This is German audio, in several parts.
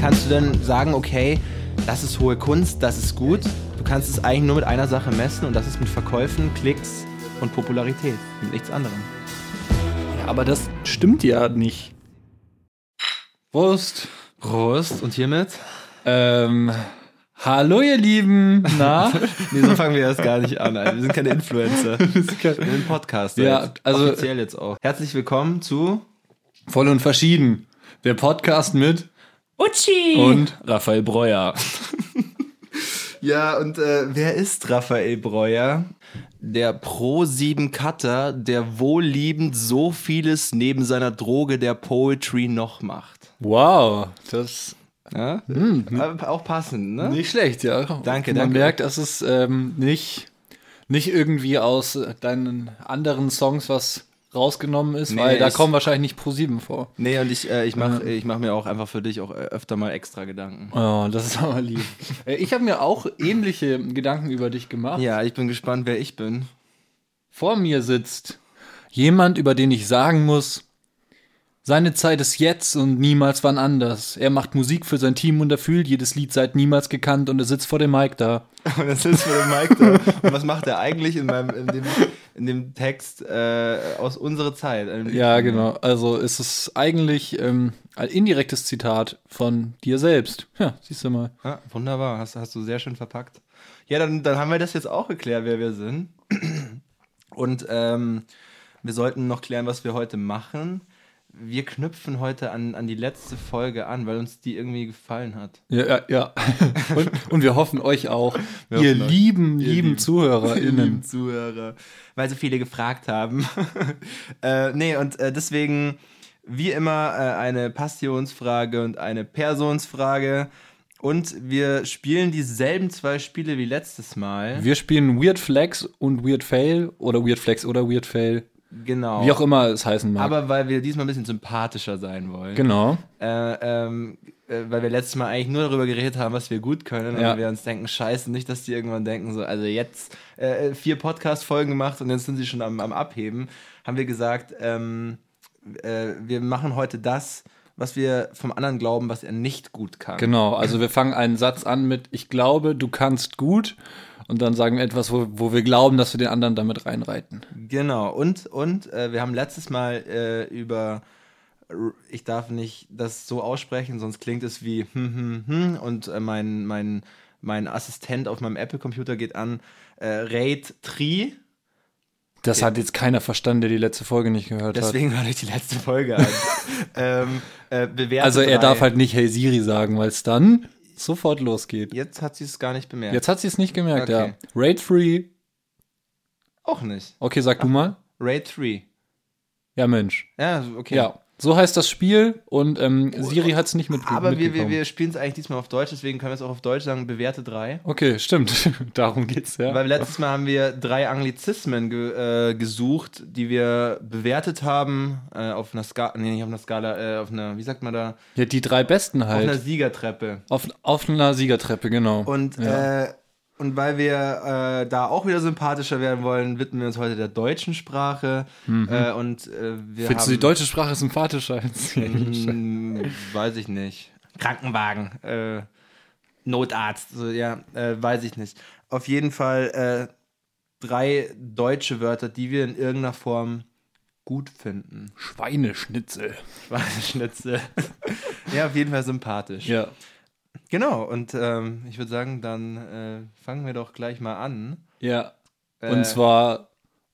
kannst du dann sagen, okay, das ist hohe Kunst, das ist gut. Du kannst es eigentlich nur mit einer Sache messen und das ist mit Verkäufen, Klicks und Popularität. Mit nichts anderem. Ja, aber das stimmt ja nicht. Prost. Prost und hiermit? Ähm, hallo ihr Lieben. Na? nee, so fangen wir erst gar nicht an. Alter. Wir sind keine Influencer. Wir sind ein Podcast. Ja, jetzt. also- Offiziell jetzt auch. Herzlich willkommen zu... Voll und verschieden. Der Podcast mit Uchi! und Raphael Breuer. Ja, und äh, wer ist Raphael Breuer? Der Pro-7-Cutter, der wohlliebend so vieles neben seiner Droge der Poetry noch macht. Wow, das Ja? Aber auch passend, ne? nicht schlecht, ja. Danke, Man danke. merkt, dass es ähm, nicht, nicht irgendwie aus deinen anderen Songs was rausgenommen ist, Nee, weil da kommen wahrscheinlich nicht pro 7 vor. Nee, und ich, äh, ich mache ich mach mir auch einfach für dich auch äh, öfter mal extra Gedanken. Oh, das ist aber lieb. Äh, ich habe mir auch ähnliche Gedanken über dich gemacht. Ja, ich bin gespannt, wer ich bin. Vor mir sitzt jemand, über den ich sagen muss, seine Zeit ist jetzt und niemals wann anders. Er macht Musik für sein Team und er fühlt jedes Lied seit niemals gekannt und er sitzt vor dem Mic da. Und das ist für den Mike da. Und was macht er eigentlich in, meinem, in, dem, in dem Text äh, aus unserer Zeit? Ja, genau. Also es ist eigentlich ähm, ein indirektes Zitat von dir selbst. Ja, siehst du mal. Ja, wunderbar, hast, hast du sehr schön verpackt. Ja, dann, dann haben wir das jetzt auch geklärt, wer wir sind. Und ähm, wir sollten noch klären, was wir heute machen. Wir knüpfen heute an, an die letzte Folge an, weil uns die irgendwie gefallen hat. Ja, ja, ja. Und, und wir hoffen euch auch, Wir ihr lieben, Ihr lieben lieben- ZuhörerInnen. Lieben Zuhörer, weil so viele gefragt haben. äh, nee, und äh, deswegen wie immer äh, eine Passionsfrage und eine Personsfrage. Und wir spielen dieselben zwei Spiele wie letztes Mal. Wir spielen Weird Flex und Weird Fail oder Weird Flex oder Weird Fail. Genau. Wie auch immer es heißen mag. Aber weil wir diesmal ein bisschen sympathischer sein wollen. genau. Äh, ähm, äh, weil wir letztes Mal eigentlich nur darüber geredet haben, was wir gut können. Ja. Und wir uns denken, scheiße, nicht, dass die irgendwann denken, so, also jetzt äh, vier Podcast-Folgen gemacht und jetzt sind sie schon am, am Abheben. Haben wir gesagt, ähm, äh, wir machen heute das, was wir vom anderen glauben, was er nicht gut kann. Genau, also wir fangen einen Satz an mit Ich glaube, du kannst gut und dann sagen wir etwas, wo, wo wir glauben, dass wir den anderen damit reinreiten. Genau, und, und äh, wir haben letztes Mal äh, über, ich darf nicht das so aussprechen, sonst klingt es wie hm, hm, hm, und äh, mein, mein, mein Assistent auf meinem Apple-Computer geht an, äh, Raid Tri, Das hat jetzt keiner verstanden, der die letzte Folge nicht gehört hat. deswegen hört euch die letzte Folge an. ähm, äh, Also er drei. darf halt nicht Hey Siri sagen, weil es dann sofort losgeht. Jetzt hat sie es gar nicht bemerkt. Jetzt hat sie es nicht gemerkt, Okay. ja. Raid Free. Auch nicht. Okay, sag du mal. Raid 3. Ja, Mensch. Ja, okay. Ja, so heißt das Spiel und ähm, Siri hat es nicht mit Aber wir, wir, wir spielen es eigentlich diesmal auf Deutsch, deswegen können wir es auch auf Deutsch sagen, bewerte 3. Okay, stimmt. Darum geht's, ja. Weil letztes Mal haben wir drei Anglizismen ge, äh, gesucht, die wir bewertet haben äh, auf einer Skala, nee, nicht auf einer Skala, äh, auf einer, wie sagt man da, ja, die drei besten auf einer halt. Siegertreppe. Auf, auf einer Siegertreppe, genau. Und, ja. Und weil wir äh, da auch wieder sympathischer werden wollen, widmen wir uns heute der deutschen Sprache. Äh, und äh, wir Mhm. Findest haben, du die deutsche Sprache sympathischer als die englische? Hm, weiß ich nicht. Krankenwagen, äh, Notarzt, so, ja, äh, weiß ich nicht. Auf jeden Fall äh, drei deutsche Wörter, die wir in irgendeiner Form gut finden. Schweineschnitzel. Schweineschnitzel. ja, auf jeden Fall sympathisch. Ja. Genau, und ähm, ich würde sagen, dann äh, fangen wir doch gleich mal an. Ja. Äh, Und zwar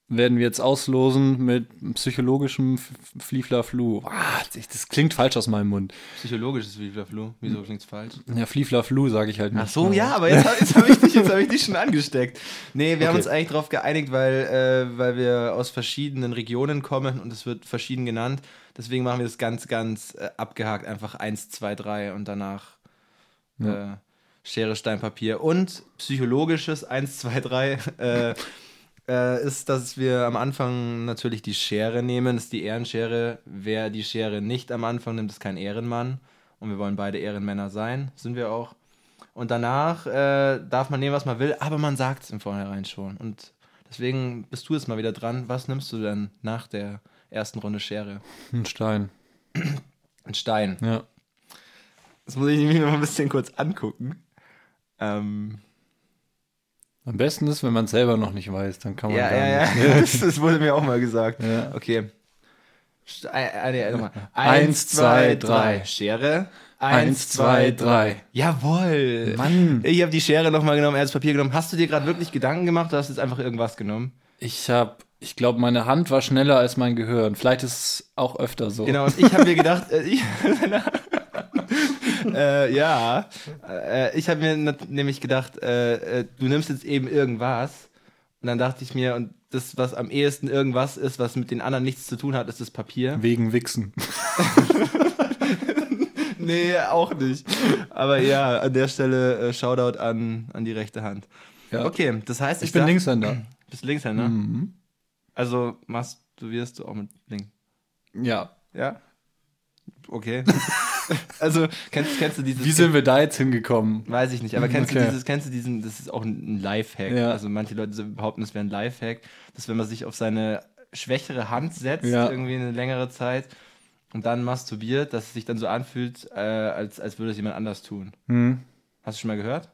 werden wir jetzt auslosen mit psychologischem Flieflaflu. Ah, das klingt falsch aus meinem Mund. Psychologisches Flu. Wieso klingt's falsch? Ja, Flieflaflu sage ich halt nicht. Ach so, ja, aber jetzt, jetzt habe ich, dich- jetzt hab ich dich schon angesteckt. Nee, wir haben Okay. uns eigentlich darauf geeinigt, weil, äh, weil wir aus verschiedenen Regionen kommen und es wird verschieden genannt. Deswegen machen wir das ganz, ganz äh, abgehakt. Einfach 1, 2, 3 und danach äh, Schere, Stein, Papier. Und psychologisches 1, 2, 3 äh, äh, ist, dass wir am Anfang natürlich die Schere nehmen. Das ist die Ehrenschere. Wer die Schere nicht am Anfang nimmt, ist kein Ehrenmann. Und wir wollen beide Ehrenmänner sein. Sind wir auch. Und danach äh, darf man nehmen, was man will, aber man sagt es im Vornherein schon. Und deswegen bist du jetzt mal wieder dran. Was nimmst du denn nach der ersten Runde Schere? Ein Stein. Ein Stein. Ja. Das muss ich mir noch ein bisschen kurz angucken. Ähm, Am besten ist, wenn man es selber noch nicht weiß, dann kann man ja, ja, ja. Das, das wurde mir auch mal gesagt. Ja. Okay. St- nochmal. Eins, zwei, drei. Schere. Eins, zwei, drei. Jawohl. Mann. Ich habe die Schere nochmal genommen, er hat das Papier genommen. Hast du dir gerade wirklich Gedanken gemacht oder hast du jetzt einfach irgendwas genommen? Ich habe, ich glaube, meine Hand war schneller als mein Gehirn. Vielleicht ist es auch öfter so. Genau, und ich habe mir gedacht, äh, ich, äh, ja, äh, ich habe mir nämlich gedacht, äh, äh, du nimmst jetzt eben irgendwas. Und dann dachte ich mir, und das, was am ehesten irgendwas ist, was mit den anderen nichts zu tun hat, ist das Papier. Wegen Wichsen. Nee, auch nicht. Aber ja, an der Stelle äh, Shoutout an, an die rechte Hand. Ja. Okay, das heißt, Ich bin darf- Linkshänder. Bist Linkshänder? Mhm. Also masturbierst du auch mit Link. Ja. Ja? Okay. also, kennst, kennst du dieses. Wie sind wir da jetzt hingekommen? Weiß ich nicht, aber kennst du Okay. dieses, kennst du diesen, das ist auch ein Lifehack. Ja. Also manche Leute behaupten, es wäre ein Lifehack, dass wenn man sich auf seine schwächere Hand setzt, Ja. irgendwie eine längere Zeit und dann masturbiert, dass es sich dann so anfühlt, äh, als, als würde es jemand anders tun. Hm. Hast du schon mal gehört?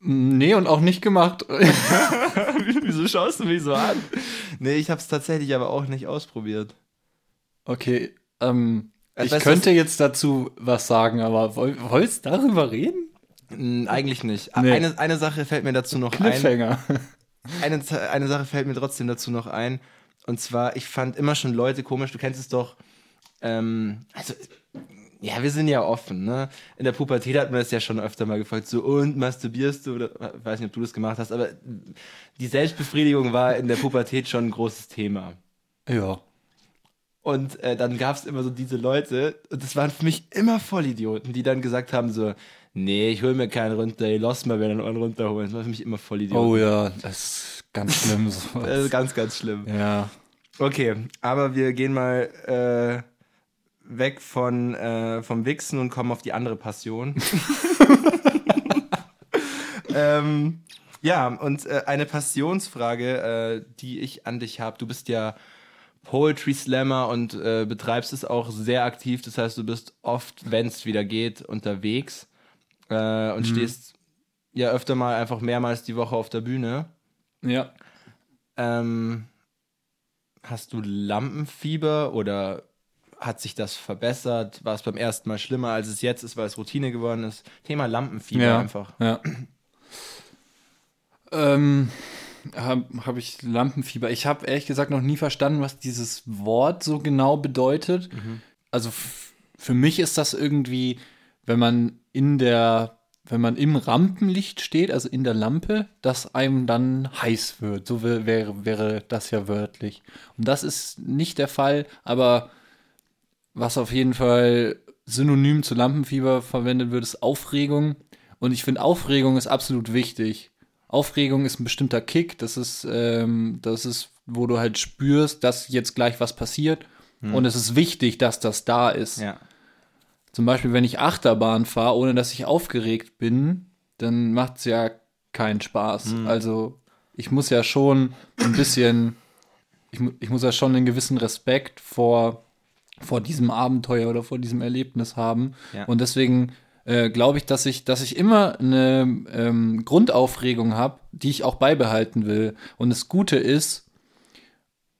Nee, und auch nicht gemacht. Wieso schaust du mich so an? Nee, ich habe es tatsächlich aber auch nicht ausprobiert. Okay, ähm, Äh, ich weißt könnte jetzt dazu was sagen, aber woll, wolltest darüber reden? Eigentlich nicht. Nee. Eine, eine Sache fällt mir dazu noch ein. Eine, eine Sache fällt mir trotzdem dazu noch ein. Und zwar, ich fand immer schon Leute komisch, du kennst es doch, ähm, also, ja, wir sind ja offen, ne? In der Pubertät hat man es ja schon öfter mal gefragt, so, und masturbierst du? Oder, ich weiß nicht, ob du das gemacht hast, aber die Selbstbefriedigung war in der Pubertät schon ein großes Thema. Ja. Und äh, dann gab es immer so diese Leute, und das waren für mich immer Vollidioten, die dann gesagt haben so, nee, ich hol mir keinen runter, ich lass mal einen runterholen. Das war für mich immer Vollidioten. Oh ja, das ist ganz schlimm. Das ist ganz, ganz schlimm. ja. Okay, aber wir gehen mal äh, weg von, äh, vom Wichsen und kommen auf die andere Passion. ähm, ja, und äh, eine Passionsfrage, äh, die ich an dich habe. Du bist ja Poetry Slammer und äh, betreibst es auch sehr aktiv. Das heißt, du bist oft, wenn es wieder geht, unterwegs äh, und stehst ja öfter mal einfach mehrmals die Woche auf der Bühne. Ja. Ähm, hast du Lampenfieber oder hat sich das verbessert? War es beim ersten Mal schlimmer, als es jetzt ist, weil es Routine geworden ist? Thema Lampenfieber Ja. einfach. Ja. ähm, habe hab ich Lampenfieber. Ich habe ehrlich gesagt noch nie verstanden, was dieses Wort so genau bedeutet. Also f- für mich ist das irgendwie, wenn man in der, wenn man im Rampenlicht steht, also in der Lampe, dass einem dann heiß wird. So wär- wäre, wäre das ja wörtlich. Und das ist nicht der Fall, aber was auf jeden Fall synonym zu Lampenfieber verwendet wird, ist Aufregung. Und ich finde, Aufregung ist absolut wichtig. Aufregung ist ein bestimmter Kick. Das ist, ähm, das ist, wo du halt spürst, dass jetzt gleich was passiert. Und es ist wichtig, dass das da ist. Ja. Zum Beispiel, wenn ich Achterbahn fahre, ohne dass ich aufgeregt bin, dann macht es ja keinen Spaß. Also ich muss ja schon ein bisschen, ich, ich muss ja schon einen gewissen Respekt vor, vor diesem Abenteuer oder vor diesem Erlebnis haben. Ja. Und deswegen äh, glaube ich, dass ich, dass ich immer eine ähm, Grundaufregung habe, die ich auch beibehalten will. Und das Gute ist,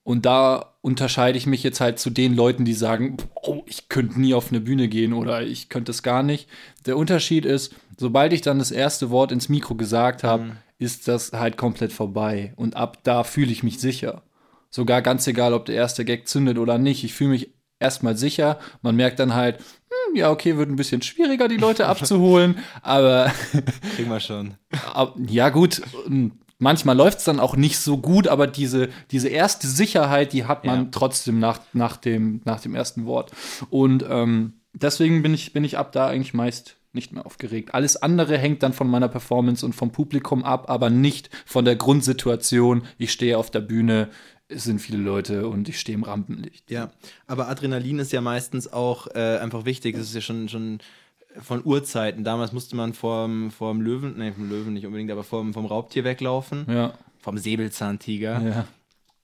und da unterscheide ich mich jetzt halt zu den Leuten, die sagen, oh, ich könnte nie auf eine Bühne gehen oder ich könnte es gar nicht. Der Unterschied ist, sobald ich dann das erste Wort ins Mikro gesagt habe, ist das halt komplett vorbei. Und ab da fühle ich mich sicher. Sogar ganz egal, ob der erste Gag zündet oder nicht. Ich fühle mich erstmal sicher. Man merkt dann halt, ja, okay, wird ein bisschen schwieriger, die Leute abzuholen. Aber Kriegen wir schon. Ja, gut. ähm, Manchmal läuft es dann auch nicht so gut, aber diese, diese erste Sicherheit, die hat man Ja. trotzdem nach, nach, dem, nach dem ersten Wort. Und ähm, deswegen bin ich, bin ich ab da eigentlich meist nicht mehr aufgeregt. Alles andere hängt dann von meiner Performance und vom Publikum ab, aber nicht von der Grundsituation. Ich stehe auf der Bühne, sind viele Leute und ich stehe im Rampenlicht. Ja, aber Adrenalin ist ja meistens auch äh, einfach wichtig. Das ist ja schon, schon von Urzeiten. Damals musste man vorm, vorm Löwen, nee, vom Löwen nicht unbedingt, aber vorm, vom Raubtier weglaufen. Ja, Vom Säbelzahntiger. ja.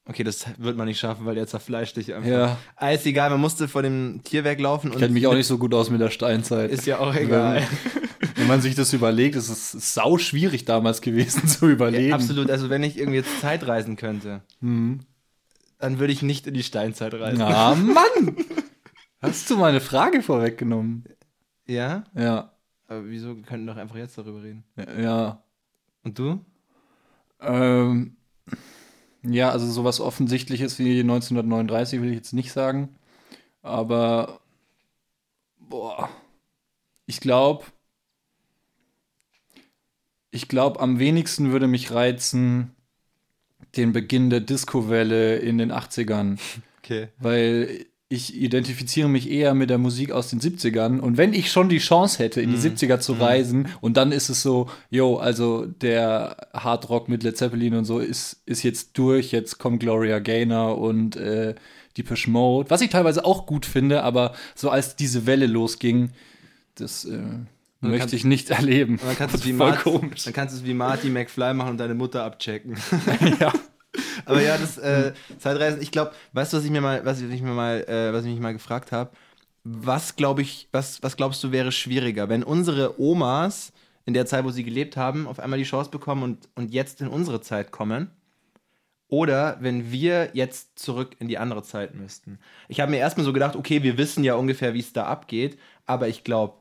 Okay, das wird man nicht schaffen, weil der zerfleischt dich einfach. Ja. Ist egal, man musste vor dem Tier weglaufen. Ich kenne mich auch nicht so gut aus mit der Steinzeit. Ist ja auch egal. Wenn man sich das überlegt, ist es sau schwierig damals gewesen zu überleben. Ja, absolut. Also wenn ich irgendwie jetzt Zeit reisen könnte, dann würde ich nicht in die Steinzeit reisen. Ah, Mann! Hast du meine Frage vorweggenommen? Ja? Ja. Aber wieso? Wir könnten doch einfach jetzt darüber reden. Ja. Und du? Ähm, ja, also sowas Offensichtliches wie 1939 will ich jetzt nicht sagen. Aber, boah, ich glaube, ich glaube, am wenigsten würde mich reizen den Beginn der Disco-Welle in den 80ern. Okay. Weil ich identifiziere mich eher mit der Musik aus den 70ern. Und wenn ich schon die Chance hätte, in die 70er zu reisen, und dann ist es so, yo, also der Hardrock mit Led Zeppelin und so ist, ist jetzt durch, jetzt kommt Gloria Gaynor und äh, Depeche Mode, was ich teilweise auch gut finde, aber so als diese Welle losging, das äh, möchte kannst- ich nicht erleben. Dann kannst du es wie, Voll Marty- komisch. dann kannst du es wie Marty McFly machen und deine Mutter abchecken. ja. Aber ja, das äh, Zeitreisen, ich glaube, weißt du, was ich mir mal, was ich mir mal, äh, was ich mich mal gefragt habe? Was glaube ich, was, was glaubst du wäre schwieriger, wenn unsere Omas in der Zeit, wo sie gelebt haben, auf einmal die Chance bekommen und, und jetzt in unsere Zeit kommen? Oder wenn wir jetzt zurück in die andere Zeit müssten? Ich habe mir erstmal so gedacht, okay, wir wissen ja ungefähr, wie es da abgeht, aber ich glaube,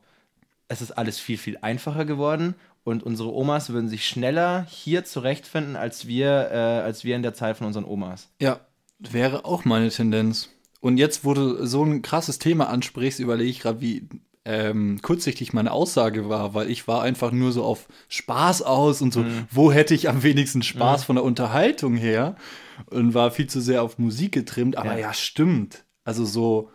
es ist alles viel, viel einfacher geworden und unsere Omas würden sich schneller hier zurechtfinden, als wir, äh, als wir in der Zeit von unseren Omas. Ja, wäre auch meine Tendenz. Und jetzt, wo du so ein krasses Thema ansprichst, überlege ich gerade, wie ähm, kurzsichtig meine Aussage war, weil ich war einfach nur so auf Spaß aus und so, wo hätte ich am wenigsten Spaß von der Unterhaltung her und war viel zu sehr auf Musik getrimmt. Aber Ja. ja, stimmt. Also so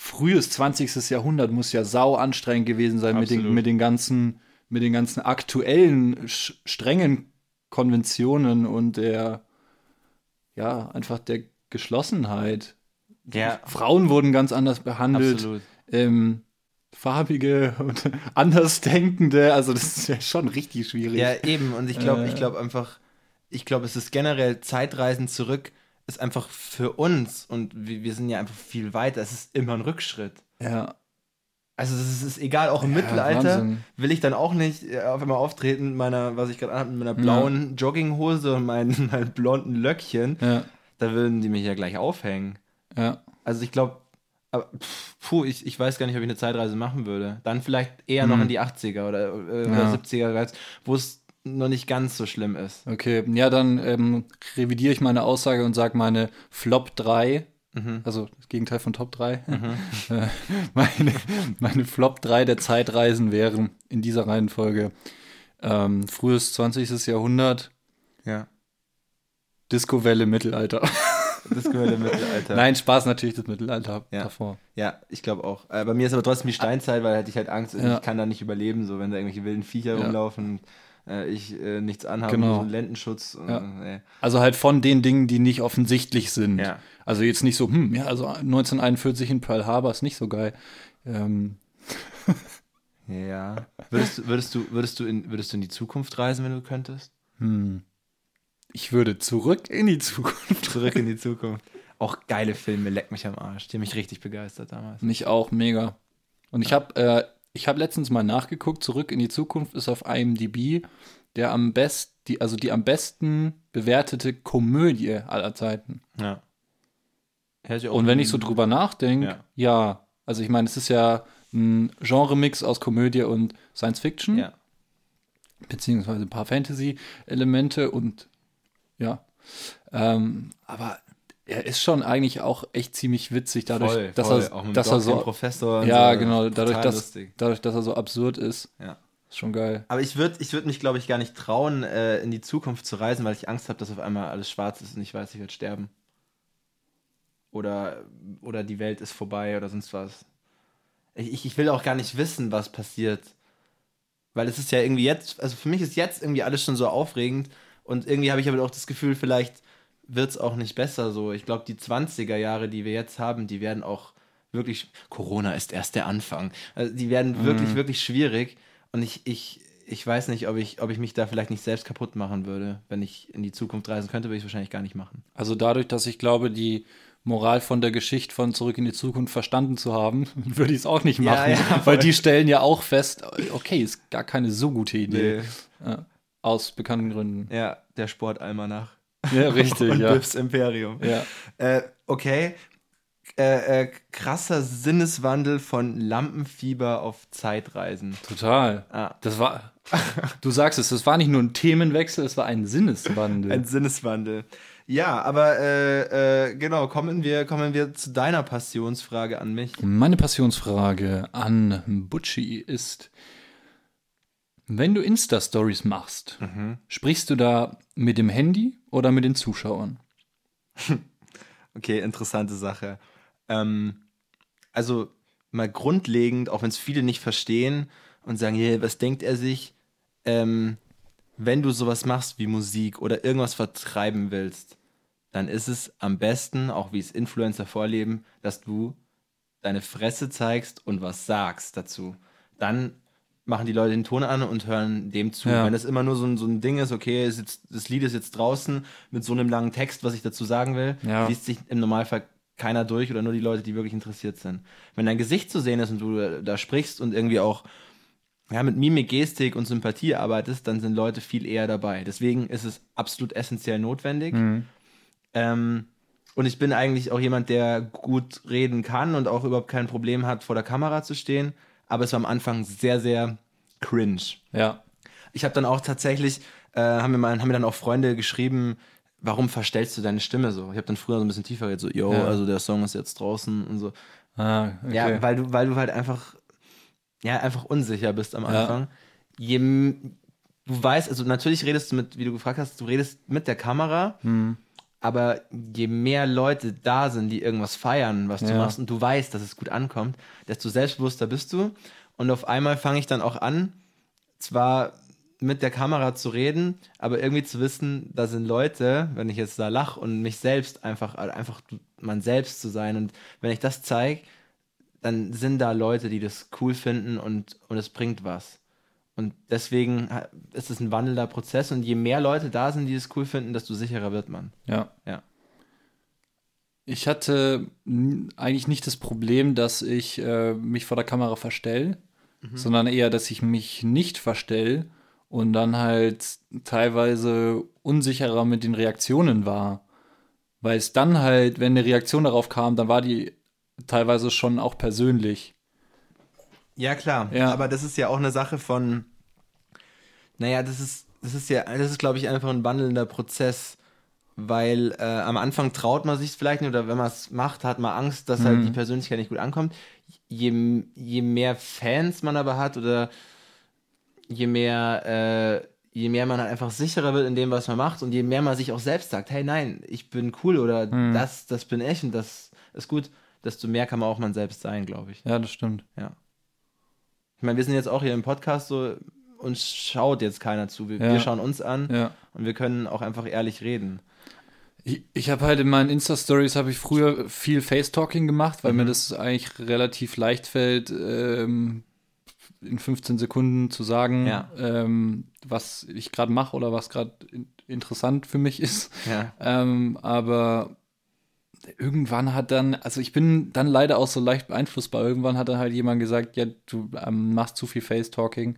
frühes 20. Jahrhundert muss ja sau anstrengend gewesen sein mit den, mit den ganzen, mit den ganzen aktuellen, strengen Konventionen und der, ja, einfach der Geschlossenheit. Ja, Frauen wurden ganz anders behandelt. Ähm, farbige und Andersdenkende, also das ist ja schon richtig schwierig. Ja, eben. Und ich glaube, Äh. ich glaube einfach, ich glaube, es ist generell Zeitreisen zurück, ist einfach für uns und wir, wir sind ja einfach viel weiter. Es ist immer ein Rückschritt. ja. Also es ist egal, auch im Ja, Mittelalter Wahnsinn. will ich dann auch nicht äh, auf einmal auftreten mit meiner, was ich gerade anhabe, mit meiner blauen Jogginghose und meinen, meinen blonden Löckchen. ja, Da würden die mich ja gleich aufhängen. ja. Also ich glaube, puh, ich, ich weiß gar nicht, ob ich eine Zeitreise machen würde. Dann vielleicht eher noch in die 80er oder, äh, oder Ja. 70er, wo es noch nicht ganz so schlimm ist. Okay, ja, dann ähm, revidiere ich meine Aussage und sage meine Flop 3, also das Gegenteil von Top 3. Äh, meine, meine Flop 3 der Zeitreisen wären in dieser Reihenfolge ähm, frühes 20. Jahrhundert, Ja. Disco-Welle, Mittelalter. Im Mittelalter. Nein, Spaß natürlich das Mittelalter Ja. davor. Ja, ich glaube auch. Äh, bei mir ist aber trotzdem die Steinzeit, weil hätte ich halt Angst, Ja. ich kann da nicht überleben, so wenn da irgendwelche wilden Viecher Ja. rumlaufen, äh, ich äh, nichts anhabe, Genau. so einen Lendenschutz. und, Ja. äh, Also halt von den Dingen, die nicht offensichtlich sind. Ja. Also jetzt nicht so, hm, ja, also 1941 in Pearl Harbor ist nicht so geil. Ähm, ja. Würdest, du- würdest, du, würdest, du in, würdest du in die Zukunft reisen, wenn du könntest? hm. Ich würde zurück in die Zukunft. Zurück in die Zukunft. Auch geile Filme, leck mich am Arsch. Die haben mich richtig begeistert damals. Mich auch mega. Und ich habe äh, ich habe letztens mal nachgeguckt, zurück in die Zukunft ist auf IMDb der am best, die, also die am besten bewertete Komödie aller Zeiten. Ja. Und wenn ich so drüber nachdenke, Ja. ja. also ich meine, es ist ja ein Genremix aus Komödie und Science Fiction, Ja. beziehungsweise ein paar Fantasy-Elemente und ja. Ähm, aber er ist schon eigentlich auch echt ziemlich witzig, dadurch, voll, dass, voll. er, dass er so. Professor Ja, so. genau, dadurch dass, dadurch, dass er so absurd ist. Ja. Ist schon geil. Aber ich würde ich würd mich, glaube ich, gar nicht trauen, äh, in die Zukunft zu reisen, weil ich Angst habe, dass auf einmal alles schwarz ist und ich weiß, ich werde sterben. Oder, oder die Welt ist vorbei oder sonst was. Ich, ich will auch gar nicht wissen, was passiert. Weil es ist ja irgendwie jetzt, also für mich ist jetzt irgendwie alles schon so aufregend und irgendwie habe ich aber auch das Gefühl, vielleicht wird es auch nicht besser so. Ich glaube, die 20er Jahre, die wir jetzt haben, die werden auch wirklich, Corona ist erst der Anfang. Also die werden wirklich, wirklich schwierig und ich, ich, ich weiß nicht, ob ich, ob ich mich da vielleicht nicht selbst kaputt machen würde. Wenn ich in die Zukunft reisen könnte, würde ich es wahrscheinlich gar nicht machen. Also dadurch, dass ich glaube, die Moral von der Geschichte von Zurück in die Zukunft verstanden zu haben, würde ich es auch nicht machen. Ja, ja, weil die stellen ja auch fest, okay, ist gar keine so gute Idee. Nee. Ja, aus bekannten Gründen. Ja, der Sportalmanach. Ja, richtig, Und ja. Biffs Imperium. ja. Äh, okay. Äh, äh, krasser Sinneswandel von Lampenfieber auf Zeitreisen. Total. Ah. Das war, du sagst es, das war nicht nur ein Themenwechsel, es war ein Sinneswandel. Ein Sinneswandel. Ja, aber äh, äh, genau, kommen wir, kommen wir zu deiner Passionsfrage an mich. Meine Passionsfrage an Butchi ist, wenn du Insta-Stories machst, sprichst du da mit dem Handy oder mit den Zuschauern? Okay, interessante Sache. Ähm, also mal grundlegend, auch wenn es viele nicht verstehen und sagen, hey, was denkt er sich, ähm, wenn du sowas machst wie Musik oder irgendwas vertreiben willst, dann ist es am besten, auch wie es Influencer vorleben, dass du deine Fresse zeigst und was sagst dazu. Dann machen die Leute den Ton an und hören dem zu. Ja. Wenn das immer nur so ein, so ein Ding ist, okay, ist jetzt, das Lied ist jetzt draußen mit so einem langen Text, was ich dazu sagen will, Ja. liest sich im Normalfall keiner durch oder nur die Leute, die wirklich interessiert sind. Wenn dein Gesicht zu sehen ist und du da sprichst und irgendwie auch ja, mit Mimik, Gestik und Sympathie arbeitest, dann sind Leute viel eher dabei. Deswegen ist es absolut essentiell notwendig. Ähm, und ich bin eigentlich auch jemand, der gut reden kann und auch überhaupt kein Problem hat, vor der Kamera zu stehen. Aber es war am Anfang sehr, sehr cringe. Ja. Ich habe dann auch tatsächlich, äh, haben, mir mal, haben mir dann auch Freunde geschrieben, warum verstellst du deine Stimme so? Ich habe dann früher so ein bisschen tiefer geredet, so, yo, Ja. also der Song ist jetzt draußen und so. Ah, okay. Ja, weil du, weil du halt einfach, ja, einfach unsicher bist am Ja. Anfang. Je, m- du weißt, also natürlich redest du mit, wie du gefragt hast, du redest mit der Kamera, Hm. Aber je mehr Leute da sind, die irgendwas feiern, was du Ja. machst, und du weißt, dass es gut ankommt, desto selbstbewusster bist du. Und auf einmal fange ich dann auch an, zwar mit der Kamera zu reden, aber irgendwie zu wissen, da sind Leute, wenn ich jetzt da lache und mich selbst einfach, einfach man selbst zu sein. Und wenn ich das zeige, dann sind da Leute, die das cool finden und, und es bringt was. Und deswegen ha- ist es ein wandelnder Prozess und je mehr Leute da sind, die es cool finden, desto sicherer wird man. Ja. Ja. Ich hatte eigentlich nicht das Problem, dass ich äh, mich vor der Kamera verstelle, sondern eher, dass ich mich nicht verstelle und dann halt teilweise unsicherer mit den Reaktionen war. Weil es dann halt, wenn eine Reaktion darauf kam, dann war die teilweise schon auch persönlich. Ja, klar. Ja. Aber das ist ja auch eine Sache von, naja, das ist, das ist ja, das ist, glaube ich, einfach ein wandelnder Prozess, weil äh, am Anfang traut man sich vielleicht nicht oder wenn man es macht, hat man Angst, dass halt die Persönlichkeit nicht gut ankommt. Je, je mehr Fans man aber hat oder je mehr, äh, je mehr man halt einfach sicherer wird in dem, was man macht und je mehr man sich auch selbst sagt, hey, nein, ich bin cool oder das, das bin ich und das ist gut, desto mehr kann man auch man selbst sein, glaube ich. Ja, das stimmt. Ja. Ich meine, wir sind jetzt auch hier im Podcast so, uns schaut jetzt keiner zu. Wir, Ja. wir schauen uns an Ja. und wir können auch einfach ehrlich reden. Ich, ich habe halt in meinen Insta-Stories habe ich früher viel Face-Talking gemacht, weil mir das eigentlich relativ leicht fällt, ähm, in 15 Sekunden zu sagen, Ja. ähm, was ich gerade mache oder was gerade in, interessant für mich ist. Ähm, aber irgendwann hat dann, also ich bin dann leider auch so leicht beeinflussbar. Irgendwann hat dann halt jemand gesagt, ja, du ähm, machst zu viel Face-Talking.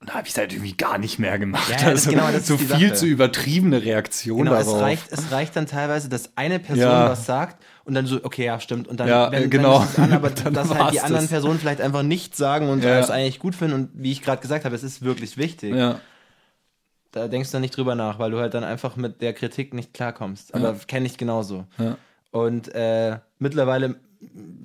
Und da habe ich es halt irgendwie gar nicht mehr gemacht. Ja, ja, also genau, so viel Sache. zu übertriebene Reaktion Genau, es darauf. reicht, es reicht dann teilweise, dass eine Person Ja. was sagt und dann so, okay, ja, stimmt. Und dann, Ja, wenn, genau. dann es an, aber Dann dass halt die anderen das. Personen vielleicht einfach nichts sagen und Ja. es eigentlich gut finden. Und wie ich gerade gesagt habe, es ist wirklich wichtig. Ja, Da denkst du dann nicht drüber nach, weil du halt dann einfach mit der Kritik nicht klarkommst. Aber Ja. kenne ich genauso. ja. Und äh, mittlerweile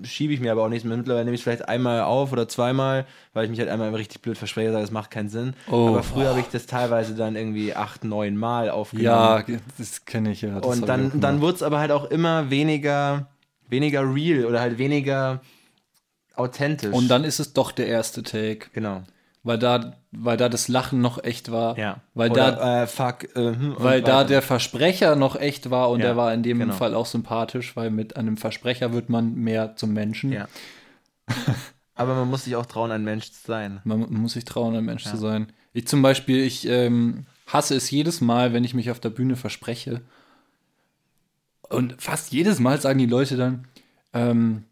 schiebe ich mir aber auch nichts mehr. Mittlerweile nehme ich es vielleicht einmal auf oder zweimal, weil ich mich halt einmal richtig blöd verspreche, sage, das macht keinen Sinn. Oh, aber früher habe ich das teilweise dann irgendwie acht, neun Mal aufgenommen. ja, das kenne ich ja. Und dann, dann wurde es aber halt auch immer weniger, weniger real oder halt weniger authentisch. Und dann ist es doch der erste Take. Genau. Weil da, weil da das Lachen noch echt war. Ja. Weil oder, da, äh, fuck, äh, hm, weil da der Versprecher noch echt war und Ja, der war in dem genau. Fall auch sympathisch, weil mit einem Versprecher wird man mehr zum Menschen. Ja. Aber man muss sich auch trauen, ein Mensch zu sein. Man, man muss sich trauen, ein Mensch ja. zu sein. Ich zum Beispiel, ich ähm, hasse es jedes Mal, wenn ich mich auf der Bühne verspreche. Und fast jedes Mal sagen die Leute dann, ähm,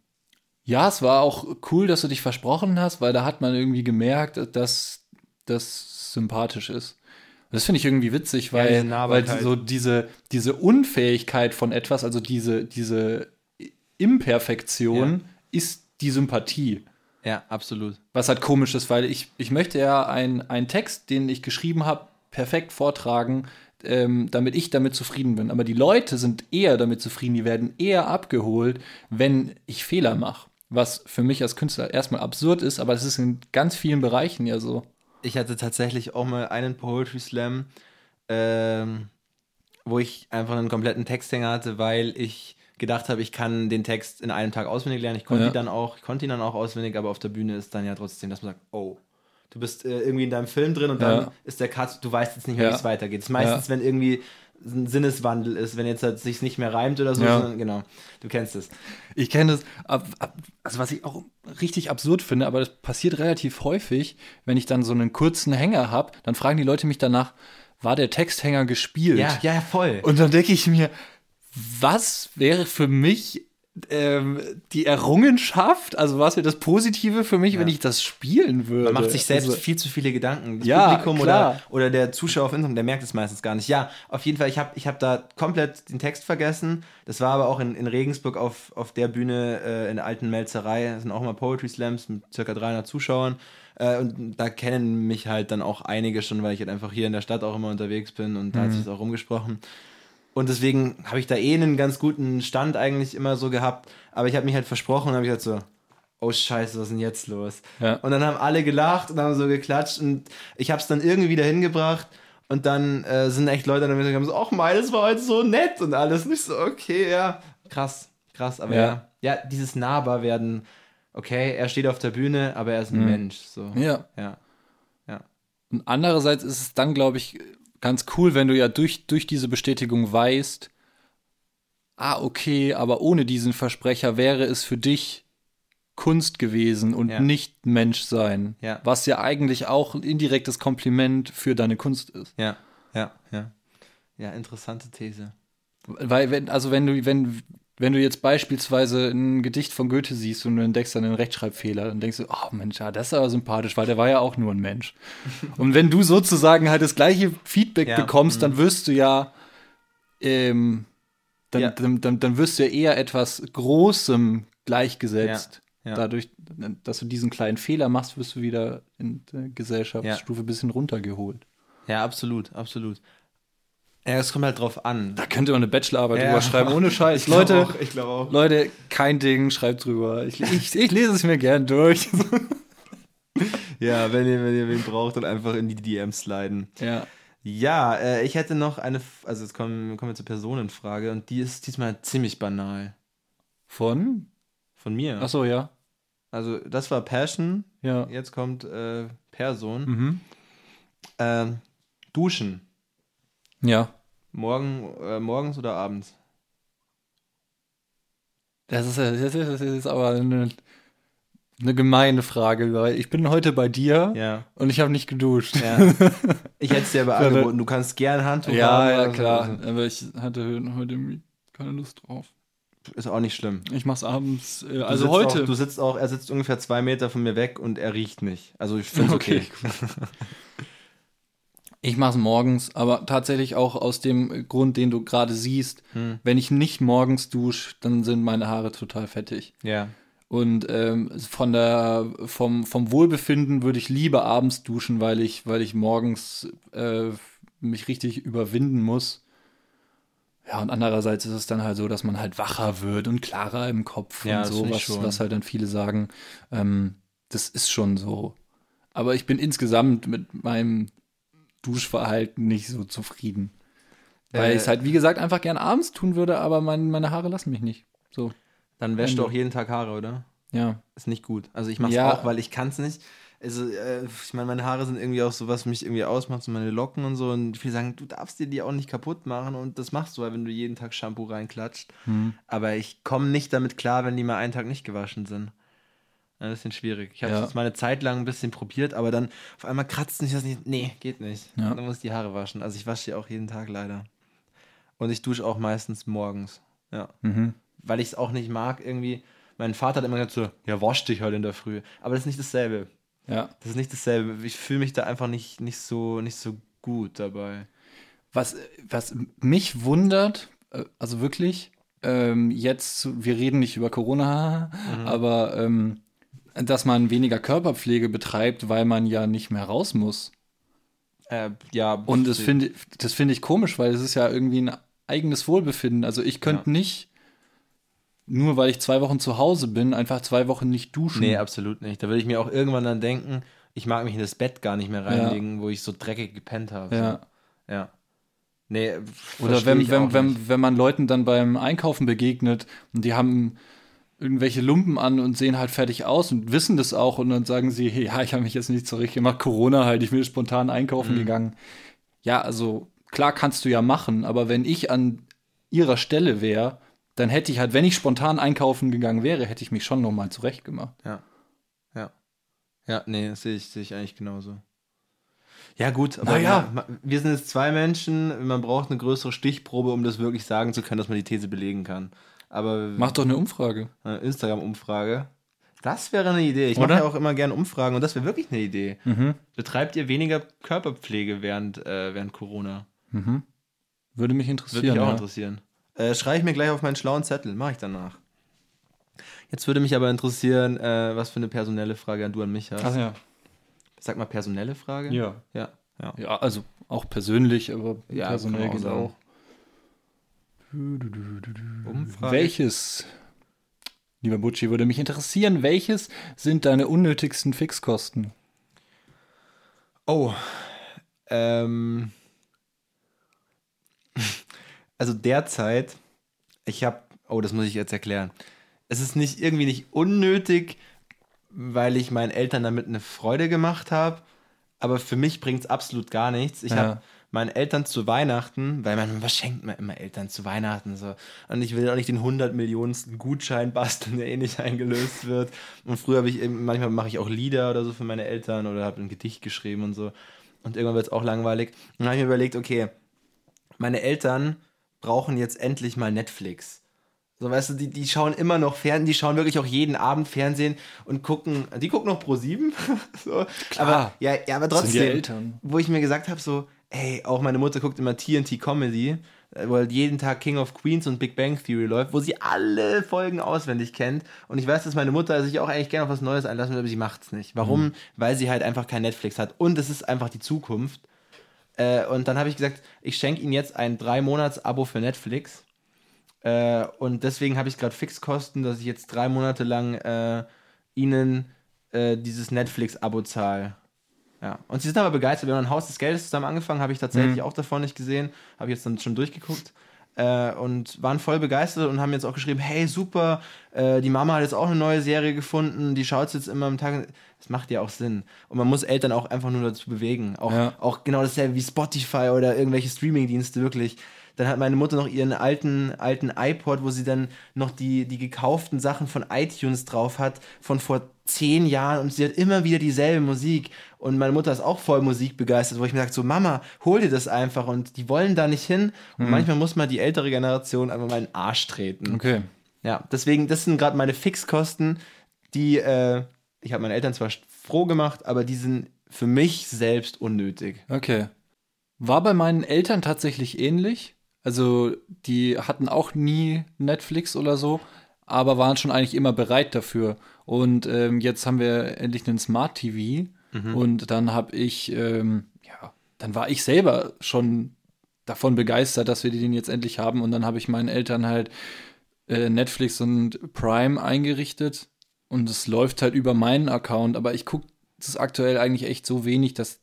ja, es war auch cool, dass du dich versprochen hast, weil da hat man irgendwie gemerkt, dass das sympathisch ist. Und das finde ich irgendwie witzig, weil, ja, weil so diese, diese Unfähigkeit von etwas, also diese, diese Imperfektion, ja. ist die Sympathie. Ja, absolut. Was halt komisch ist, weil ich, ich möchte ja einen Text, den ich geschrieben habe, perfekt vortragen, ähm, damit ich damit zufrieden bin. Aber die Leute sind eher damit zufrieden, die werden eher abgeholt, wenn ich Fehler mache was für mich als Künstler erstmal absurd ist, aber es ist in ganz vielen Bereichen ja so. Ich hatte tatsächlich auch mal einen Poetry Slam, ähm, wo ich einfach einen kompletten Texthänger hatte, weil ich gedacht habe, ich kann den Text in einem Tag auswendig lernen. Ich konnte ja. ihn dann auch, ich konnte ihn dann auch auswendig, aber auf der Bühne ist dann ja trotzdem, dass man sagt, oh, du bist äh, irgendwie in deinem Film drin und dann ja. ist der Cut, du weißt jetzt nicht mehr, ja. wie es weitergeht. Das ist meistens, wenn irgendwie ein Sinneswandel ist, wenn jetzt halt sich nicht mehr reimt oder so, ja. sondern genau, du kennst es. Ich kenne es, also was ich auch richtig absurd finde, aber das passiert relativ häufig, wenn ich dann so einen kurzen Hänger habe, dann fragen die Leute mich danach, war der Texthänger gespielt? Ja, ja, voll. Und dann denke ich mir, was wäre für mich ähm, die Errungenschaft, also was wäre das Positive für mich, ja. wenn ich das spielen würde? Man macht sich selbst also, viel zu viele Gedanken. Das ja, Publikum oder, oder der Zuschauer auf Instagram, der merkt es meistens gar nicht. Ja, auf jeden Fall, ich habe ich hab da komplett den Text vergessen. Das war aber auch in, in Regensburg auf, auf der Bühne äh, in der alten Melzerei. Das sind auch immer Poetry Slams mit circa 300 Zuschauern. Äh, und da kennen mich halt dann auch einige schon, weil ich halt einfach hier in der Stadt auch immer unterwegs bin und da mhm. hat sich es auch rumgesprochen. Und deswegen habe ich da eh einen ganz guten Stand eigentlich immer so gehabt. Aber ich habe mich halt versprochen und habe ich halt so, oh Scheiße, was ist denn jetzt los? Ja. Und dann haben alle gelacht und haben so geklatscht und ich habe es dann irgendwie wieder hingebracht. Und dann äh, sind echt Leute damit gekommen, so, ach, meines war heute so nett und alles. Nicht so, okay, ja, krass, krass. Aber ja, ja, ja dieses Nahbar werden, okay, er steht auf der Bühne, aber er ist ein mhm. Mensch. So. Ja. ja. Ja. Und andererseits ist es dann, glaube ich, ganz cool, wenn du ja durch, durch diese Bestätigung weißt, ah, okay, aber ohne diesen Versprecher wäre es für dich Kunst gewesen und ja. nicht Menschsein. Ja. Was ja eigentlich auch ein indirektes Kompliment für deine Kunst ist. Ja, ja, ja. Ja, interessante These. Weil, wenn, also wenn du, wenn, wenn du jetzt beispielsweise ein Gedicht von Goethe siehst und du entdeckst dann einen Rechtschreibfehler, dann denkst du, oh Mensch, ja, das ist aber sympathisch, weil der war ja auch nur ein Mensch. und wenn du sozusagen halt das gleiche Feedback ja, bekommst, dann mhm. wirst du ja, ähm, dann, ja. Dann, dann, dann, wirst du ja eher etwas Großem gleichgesetzt. Ja, Dadurch, dass du diesen kleinen Fehler machst, wirst du wieder in der Gesellschaftsstufe ein bisschen runtergeholt. Ja, absolut, absolut. Ja, es kommt halt drauf an. Da könnte man eine Bachelorarbeit ja. drüber schreiben, ohne Scheiß. Ich Leute, auch, ich auch. Leute, kein Ding, schreibt drüber. Ich, ich, ich lese es mir gern durch. ja, wenn ihr, wenn ihr wen braucht, dann einfach in die DMs sliden. Ja. Ja, äh, ich hätte noch eine, also jetzt kommen, kommen wir zur Personenfrage und die ist diesmal ziemlich banal. Von? Von mir. Ach so, ja. Also das war Passion. Ja. Jetzt kommt äh, Person. Mhm. Ähm, duschen. Ja. Morgen, äh, morgens oder abends? Das ist, das ist, das ist aber eine, eine gemeine Frage, weil ich bin heute bei dir ja. und ich habe nicht geduscht. Ja. Ich hätte es dir aber angeboten. Du kannst gern Handtuch ja, haben. Ja, klar. So. Aber ich hatte heute keine Lust drauf. Ist auch nicht schlimm. Ich mach's abends. Äh, also heute. Auch, du sitzt auch, er sitzt ungefähr zwei Meter von mir weg und er riecht nicht. Also ich finde okay. okay. Ich mache es morgens, aber tatsächlich auch aus dem Grund, den du gerade siehst. Hm. Wenn ich nicht morgens dusche, dann sind meine Haare total fettig. Ja. Und ähm, von der, vom, vom Wohlbefinden würde ich lieber abends duschen, weil ich, weil ich morgens äh, mich richtig überwinden muss. Ja, und andererseits ist es dann halt so, dass man halt wacher wird und klarer im Kopf ja, und so, was, was halt dann viele sagen. Ähm, das ist schon so. Aber ich bin insgesamt mit meinem Duschverhalten nicht so zufrieden. Weil äh, ich es halt, wie gesagt, einfach gern abends tun würde, aber mein, meine Haare lassen mich nicht. So. Dann wäschst du auch jeden Tag Haare, oder? Ja. Ist nicht gut. Also ich mache es ja. auch, weil ich kann es nicht. Also, äh, ich meine, meine Haare sind irgendwie auch so, was mich irgendwie ausmacht, so meine Locken und so. Und viele sagen, du darfst dir die auch nicht kaputt machen. Und das machst du, weil wenn du jeden Tag Shampoo reinklatscht. Hm. Aber ich komme nicht damit klar, wenn die mal einen Tag nicht gewaschen sind. Ein bisschen schwierig. Ich habe Ja. es mal eine Zeit lang ein bisschen probiert, aber dann auf einmal kratzt mich das nicht. Nee, geht nicht. Ja. Dann muss ich die Haare waschen. Also ich wasche die auch jeden Tag leider. Und ich dusche auch meistens morgens. Ja. Mhm. Weil ich es auch nicht mag, irgendwie. Mein Vater hat immer gesagt so, ja, wasch dich halt in der Früh. Aber das ist nicht dasselbe. Ja. Das ist nicht dasselbe. Ich fühle mich da einfach nicht, nicht, so, nicht so gut dabei. Was, was mich wundert, äh, also wirklich, ähm, jetzt, wir reden nicht über Corona, aber ähm, dass man weniger Körperpflege betreibt, weil man ja nicht mehr raus muss. Äh, ja, Und das finde das finde ich komisch, weil es ist ja irgendwie ein eigenes Wohlbefinden. Also ich könnte nicht, nur weil ich zwei Wochen zu Hause bin, einfach zwei Wochen nicht duschen. Nee, absolut nicht. Da würde ich mir auch irgendwann dann denken, ich mag mich in das Bett gar nicht mehr reinlegen, wo ich so dreckig gepennt habe. Ja. So. Ja. Nee, Oder wenn, wenn, wenn, wenn man Leuten dann beim Einkaufen begegnet und die haben irgendwelche Lumpen an und sehen halt fertig aus und wissen das auch und dann sagen sie, hey, ja, ich habe mich jetzt nicht zurecht gemacht, Corona halt, ich bin spontan einkaufen gegangen. Ja, also klar kannst du ja machen, aber wenn ich an ihrer Stelle wäre, dann hätte ich halt, wenn ich spontan einkaufen gegangen wäre, hätte ich mich schon nochmal zurecht gemacht. Ja. Ja. Ja, nee, das sehe ich, sehe ich eigentlich genauso. Ja, gut, aber Naja. ma- wir sind jetzt zwei Menschen, man braucht eine größere Stichprobe, um das wirklich sagen zu können, dass man die These belegen kann. Aber Mach doch eine Umfrage. eine Instagram-Umfrage. Das wäre eine Idee. Ich mache ja auch immer gerne Umfragen und das wäre wirklich eine Idee. Mhm. Betreibt ihr weniger Körperpflege während, äh, während Corona? Würde mich Würde interessieren. mich auch ja. interessieren. Äh, Schreibe ich mir gleich auf meinen schlauen Zettel. Mache ich danach. Jetzt würde mich aber interessieren, äh, was für eine personelle Frage du an mich hast. Ach ja. Sag mal personelle Frage? Ja. Ja. ja. Ja, also auch persönlich, aber Ja, personell auch geht auch. Umfrage. Welches, lieber Butchi, würde mich interessieren, welches sind deine unnötigsten Fixkosten? Oh. Ähm. Also derzeit, ich habe, oh, das muss ich jetzt erklären. Es ist nicht irgendwie nicht unnötig, weil ich meinen Eltern damit eine Freude gemacht habe, aber für mich bringt es absolut gar nichts. Ich Ja. habe meinen Eltern zu Weihnachten, weil man, was schenkt man immer Eltern zu Weihnachten so? Und ich will auch nicht den 100 Millionensten Gutschein basteln, der eh nicht eingelöst wird. Und früher habe ich eben, manchmal mache ich auch Lieder oder so für meine Eltern oder habe ein Gedicht geschrieben und so. Und irgendwann wird es auch langweilig. Und dann habe ich mir überlegt, okay, meine Eltern brauchen jetzt endlich mal Netflix. So, weißt du, die, die schauen immer noch Fernsehen, die schauen wirklich auch jeden Abend Fernsehen und gucken, die gucken noch Pro 7. so. Aber, ja, ja, aber trotzdem, wo ich mir gesagt habe, so, ey, auch meine Mutter guckt immer TNT Comedy, äh, wo halt jeden Tag King of Queens und Big Bang Theory läuft, wo sie alle Folgen auswendig kennt. Und ich weiß, dass meine Mutter sich auch eigentlich gerne auf was Neues einlassen will, aber sie macht's nicht. Warum? Weil sie halt einfach kein Netflix hat. Und es ist einfach die Zukunft. Äh, und dann habe ich gesagt, ich schenke ihnen jetzt ein drei Monats Abo für Netflix. Äh, und deswegen habe ich gerade Fixkosten, dass ich jetzt drei Monate lang äh, ihnen äh, dieses Netflix-Abo zahle. Ja. Und sie sind aber begeistert. Wir haben ein Haus des Geldes zusammen angefangen, habe ich tatsächlich auch davon nicht gesehen. Habe ich jetzt dann schon durchgeguckt. Äh, und waren voll begeistert und haben jetzt auch geschrieben, hey, super, äh, die Mama hat jetzt auch eine neue Serie gefunden, die schaut jetzt immer am Tag. Das macht ja auch Sinn. Und man muss Eltern auch einfach nur dazu bewegen. Auch, Ja. auch genau dasselbe wie Spotify oder irgendwelche Streamingdienste wirklich. Dann hat meine Mutter noch ihren alten, alten iPod, wo sie dann noch die, die gekauften Sachen von iTunes drauf hat, von vor zehn Jahren und sie hat immer wieder dieselbe Musik. Und meine Mutter ist auch voll musikbegeistert, wo ich mir sage, so Mama, hol dir das einfach. Und die wollen da nicht hin. Und manchmal muss man die ältere Generation einfach mal in den Arsch treten. Okay. Ja, deswegen, das sind gerade meine Fixkosten, die, äh, ich habe meine Eltern zwar froh gemacht, aber die sind für mich selbst unnötig. Okay. War bei meinen Eltern tatsächlich ähnlich. Also, die hatten auch nie Netflix oder so, aber waren schon eigentlich immer bereit dafür. Und ähm, jetzt haben wir endlich einen Smart TV. Und dann habe ich, ähm, ja, dann war ich selber schon davon begeistert, dass wir den jetzt endlich haben. Und dann habe ich meinen Eltern halt äh, Netflix und Prime eingerichtet. Und es läuft halt über meinen Account. Aber ich gucke das aktuell eigentlich echt so wenig, dass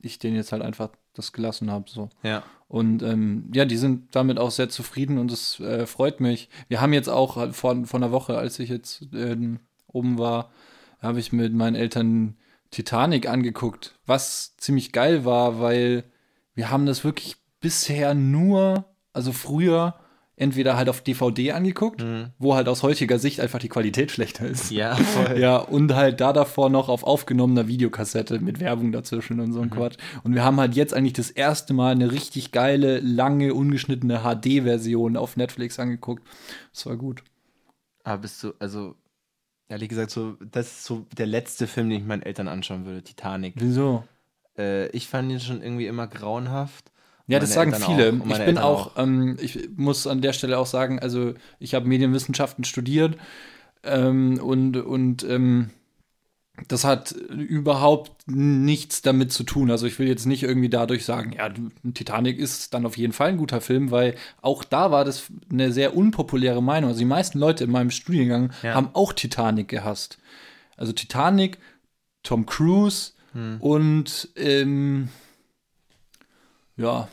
ich den jetzt halt einfach das gelassen habe. So. Ja. Und ähm, ja, die sind damit auch sehr zufrieden und es äh, freut mich. Wir haben jetzt auch halt vor, vor einer Woche, als ich jetzt ähm, oben war, habe ich mit meinen Eltern Titanic angeguckt, was ziemlich geil war, weil wir haben das wirklich bisher nur, also früher entweder halt auf DVD angeguckt, wo halt aus heutiger Sicht einfach die Qualität schlechter ist. Ja, voll. Ja, und halt da davor noch auf aufgenommener Videokassette mit Werbung dazwischen und so ein Quatsch. Und wir haben halt jetzt eigentlich das erste Mal eine richtig geile, lange, ungeschnittene HD-Version auf Netflix angeguckt. Das war gut. Aber bist du, also, ehrlich gesagt, so, das ist so der letzte Film, den ich meinen Eltern anschauen würde, Titanic. Wieso? Äh, ich fand ihn schon irgendwie immer grauenhaft. Ja, das sagen Eltern viele. auch. Ich bin Eltern auch, ähm, ich muss an der Stelle auch sagen, also ich habe Medienwissenschaften studiert ähm, und, und ähm, das hat überhaupt nichts damit zu tun. Also ich will jetzt nicht irgendwie dadurch sagen, ja, Titanic ist dann auf jeden Fall ein guter Film, weil auch da war das eine sehr unpopuläre Meinung. Also die meisten Leute in meinem Studiengang Ja. haben auch Titanic gehasst. Also Titanic, Tom Cruise Hm. und ähm, ja,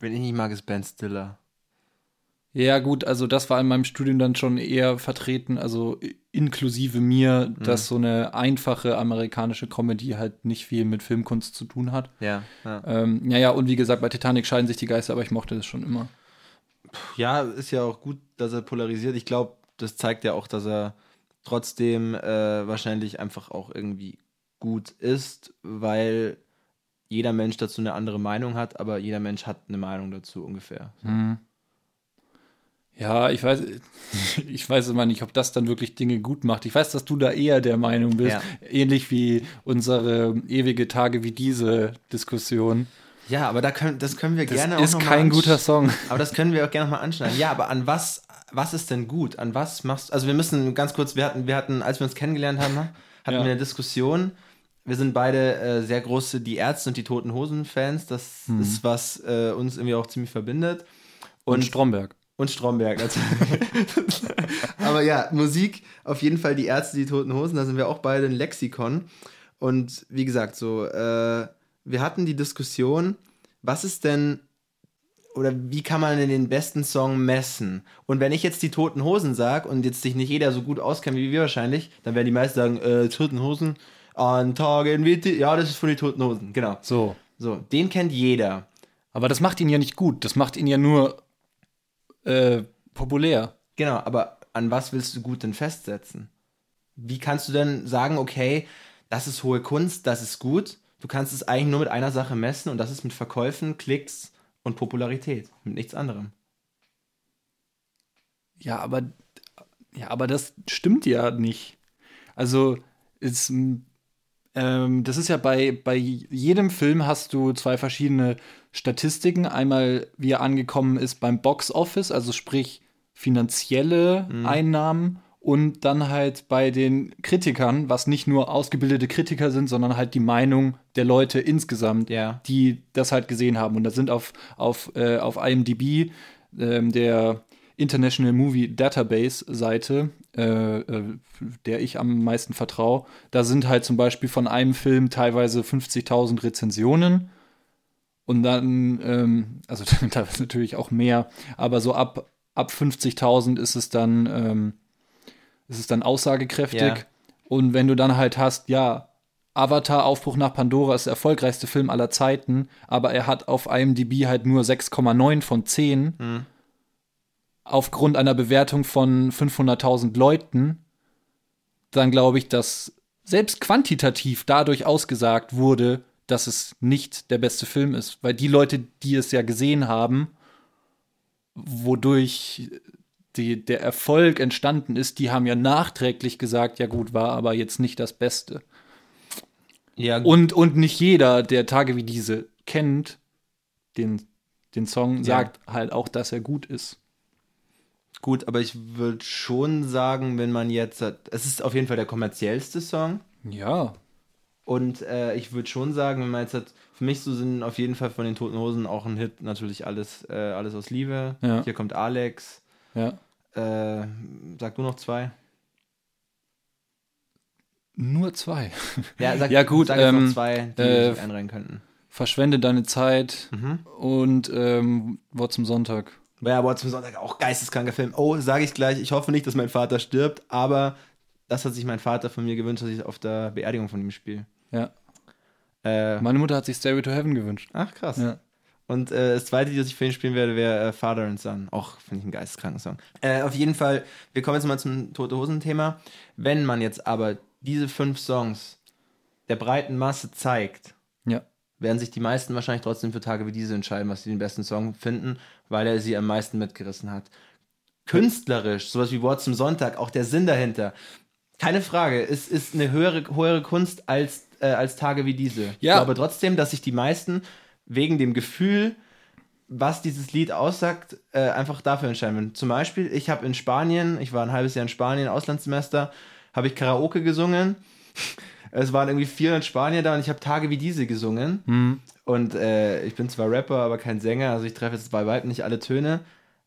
Wenn ich nicht mag, ist Ben Stiller. Ja, gut, also das war in meinem Studium dann schon eher vertreten, also inklusive mir, dass so eine einfache amerikanische Comedy halt nicht viel mit Filmkunst zu tun hat. Ja, ja. Ähm, ja, ja, und wie gesagt, bei Titanic scheiden sich die Geister, aber ich mochte das schon immer. Ja, ist ja auch gut, dass er polarisiert. Ich glaube, das zeigt ja auch, dass er trotzdem äh, wahrscheinlich einfach auch irgendwie gut ist, weil jeder Mensch dazu eine andere Meinung hat, aber jeder Mensch hat eine Meinung dazu ungefähr. Ja, ich weiß, ich weiß immer nicht, ob das dann wirklich Dinge gut macht. Ich weiß, dass du da eher der Meinung bist, Ja. ähnlich wie unsere ewige Tage wie diese Diskussion. Ja, aber da können, das können wir Das gerne ist auch noch kein mal guter Song. Aber das können wir auch gerne noch mal anschneiden. Ja, aber an was, was ist denn gut? An was machst Also wir müssen ganz kurz, wir hatten, wir hatten, als wir uns kennengelernt haben, hatten Ja. wir eine Diskussion. Wir sind beide äh, sehr große Die Ärzte und die Toten Hosen-Fans. Das Mhm. ist, was äh, uns irgendwie auch ziemlich verbindet. Und Stromberg. Und Stromberg natürlich. Aber ja, Musik, auf jeden Fall die Ärzte, die Toten Hosen, da sind wir auch beide ein Lexikon. Und wie gesagt, so, äh, wir hatten die Diskussion, was ist denn oder wie kann man denn den besten Song messen? Und wenn ich jetzt die Toten Hosen sage und jetzt sich nicht jeder so gut auskennt wie wir wahrscheinlich, dann werden die meisten sagen, äh, Toten Hosen, an Tagen wie die, ja, das ist von den Toten Hosen, genau. So. So, den kennt jeder. Aber das macht ihn ja nicht gut. Das macht ihn ja nur äh, populär. Genau, aber an was willst du gut denn festsetzen? Wie kannst du denn sagen, okay, das ist hohe Kunst, das ist gut? Du kannst es eigentlich nur mit einer Sache messen und das ist mit Verkäufen, Klicks und Popularität, mit nichts anderem. Ja, aber, ja, aber das stimmt ja nicht. Also, ist, ähm, das ist ja bei, bei jedem Film hast du zwei verschiedene Statistiken. Einmal, wie er angekommen ist beim Box Office, also sprich finanzielle Einnahmen. Und dann halt bei den Kritikern, was nicht nur ausgebildete Kritiker sind, sondern halt die Meinung der Leute insgesamt, Ja. die das halt gesehen haben. Und da sind auf, auf, äh, auf IMDb ähm, der International Movie Database Seite, äh, äh, der ich am meisten vertraue, da sind halt zum Beispiel von einem Film teilweise 50.000 Rezensionen. Und dann, ähm, also teilweise natürlich auch mehr, aber so ab, ab 50.000 ist es dann, ähm, ist es dann aussagekräftig. Ja. Und wenn du dann halt hast, ja, Avatar Aufbruch nach Pandora ist der erfolgreichste Film aller Zeiten, aber er hat auf IMDb halt nur 6,9 von 10 aufgrund einer Bewertung von 500.000 Leuten, dann glaube ich, dass selbst quantitativ dadurch ausgesagt wurde, dass es nicht der beste Film ist, weil die Leute, die es ja gesehen haben, wodurch die, der Erfolg entstanden ist, die haben ja nachträglich gesagt, ja gut, war aber jetzt nicht das Beste. Ja, Und, und nicht jeder, der Tage wie diese kennt, den, den Song, sagt halt auch, dass er gut ist. Gut, aber ich würde schon sagen, wenn man jetzt, es ist auf jeden Fall der kommerziellste Song. Ja. Und äh, ich würde schon sagen, wenn man jetzt hat, für mich so sind auf jeden Fall von den Toten Hosen auch ein Hit natürlich alles, äh, alles aus Liebe. Ja. Hier kommt Alex. Ja. Äh, sag du noch zwei? Nur zwei. Ja, sag, Ja, gut, sag ähm, noch zwei, die äh, sich einreihen könnten. Verschwende deine Zeit Mhm. und ähm, Wort zum Sonntag. Ja, aber zum Sonntag auch geisteskranker Film. Oh, sage ich gleich, ich hoffe nicht, dass mein Vater stirbt, aber das hat sich mein Vater von mir gewünscht, dass ich auf der Beerdigung von ihm spiele. Ja. Äh, Meine Mutter hat sich Stairway to Heaven gewünscht. ach, krass. Ja. Und äh, das zweite Lied, das ich für ihn spielen werde, wäre äh, Father and Son. Auch finde ich einen geisteskranken Song. Äh, auf jeden Fall, wir kommen jetzt mal zum Tote Hosen-Thema. Wenn man jetzt aber diese fünf Songs der breiten Masse zeigt, Ja. werden sich die meisten wahrscheinlich trotzdem für Tage wie diese entscheiden, was sie den besten Song finden, weil er sie am meisten mitgerissen hat. Künstlerisch, sowas wie Wort zum Sonntag, auch der Sinn dahinter. Keine Frage, es ist eine höhere, höhere Kunst als, äh, als Tage wie diese. Ja. Ich glaube trotzdem, dass sich die meisten wegen dem Gefühl, was dieses Lied aussagt, äh, einfach dafür entscheiden. Zum Beispiel, ich habe in Spanien, ich war ein halbes Jahr in Spanien, Auslandssemester, habe ich Karaoke gesungen. Es waren irgendwie 400 Spanier da und ich habe Tage wie diese gesungen. Und äh, ich bin zwar Rapper, aber kein Sänger, also ich treffe jetzt bei weitem nicht alle Töne,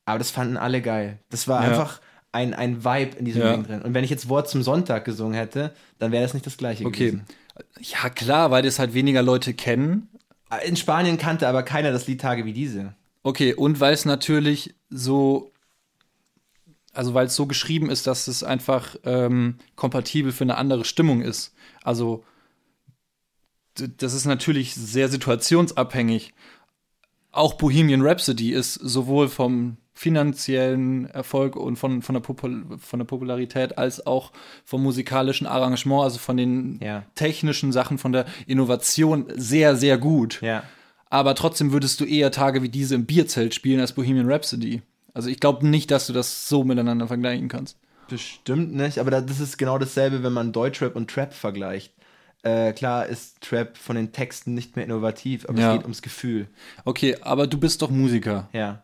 aber das fanden alle geil. Das war Ja. einfach ein, ein Vibe in diesem Ja. Ding drin. Und wenn ich jetzt Wort zum Sonntag gesungen hätte, dann wäre das nicht das gleiche Okay. gewesen. Ja, klar, weil das halt weniger Leute kennen. In Spanien kannte aber keiner das Lied Tage wie diese. Okay, und weil es natürlich so, also weil es so geschrieben ist, dass es einfach ähm, kompatibel für eine andere Stimmung ist. Also das ist natürlich sehr situationsabhängig. Auch Bohemian Rhapsody ist sowohl vom finanziellen Erfolg und von, von, der, Popul von der Popularität als auch vom musikalischen Arrangement, also von den Ja. technischen Sachen, von der Innovation sehr, sehr gut Ja. aber trotzdem würdest du eher Tage wie diese im Bierzelt spielen als Bohemian Rhapsody. Also ich glaube nicht, dass du das so miteinander vergleichen kannst. Bestimmt nicht, aber da- das ist genau dasselbe, wenn man Deutschrap und Trap vergleicht. Äh, klar ist Trap von den Texten nicht mehr innovativ, aber Ja. es geht ums Gefühl. Okay, aber du bist doch Musiker. Ja.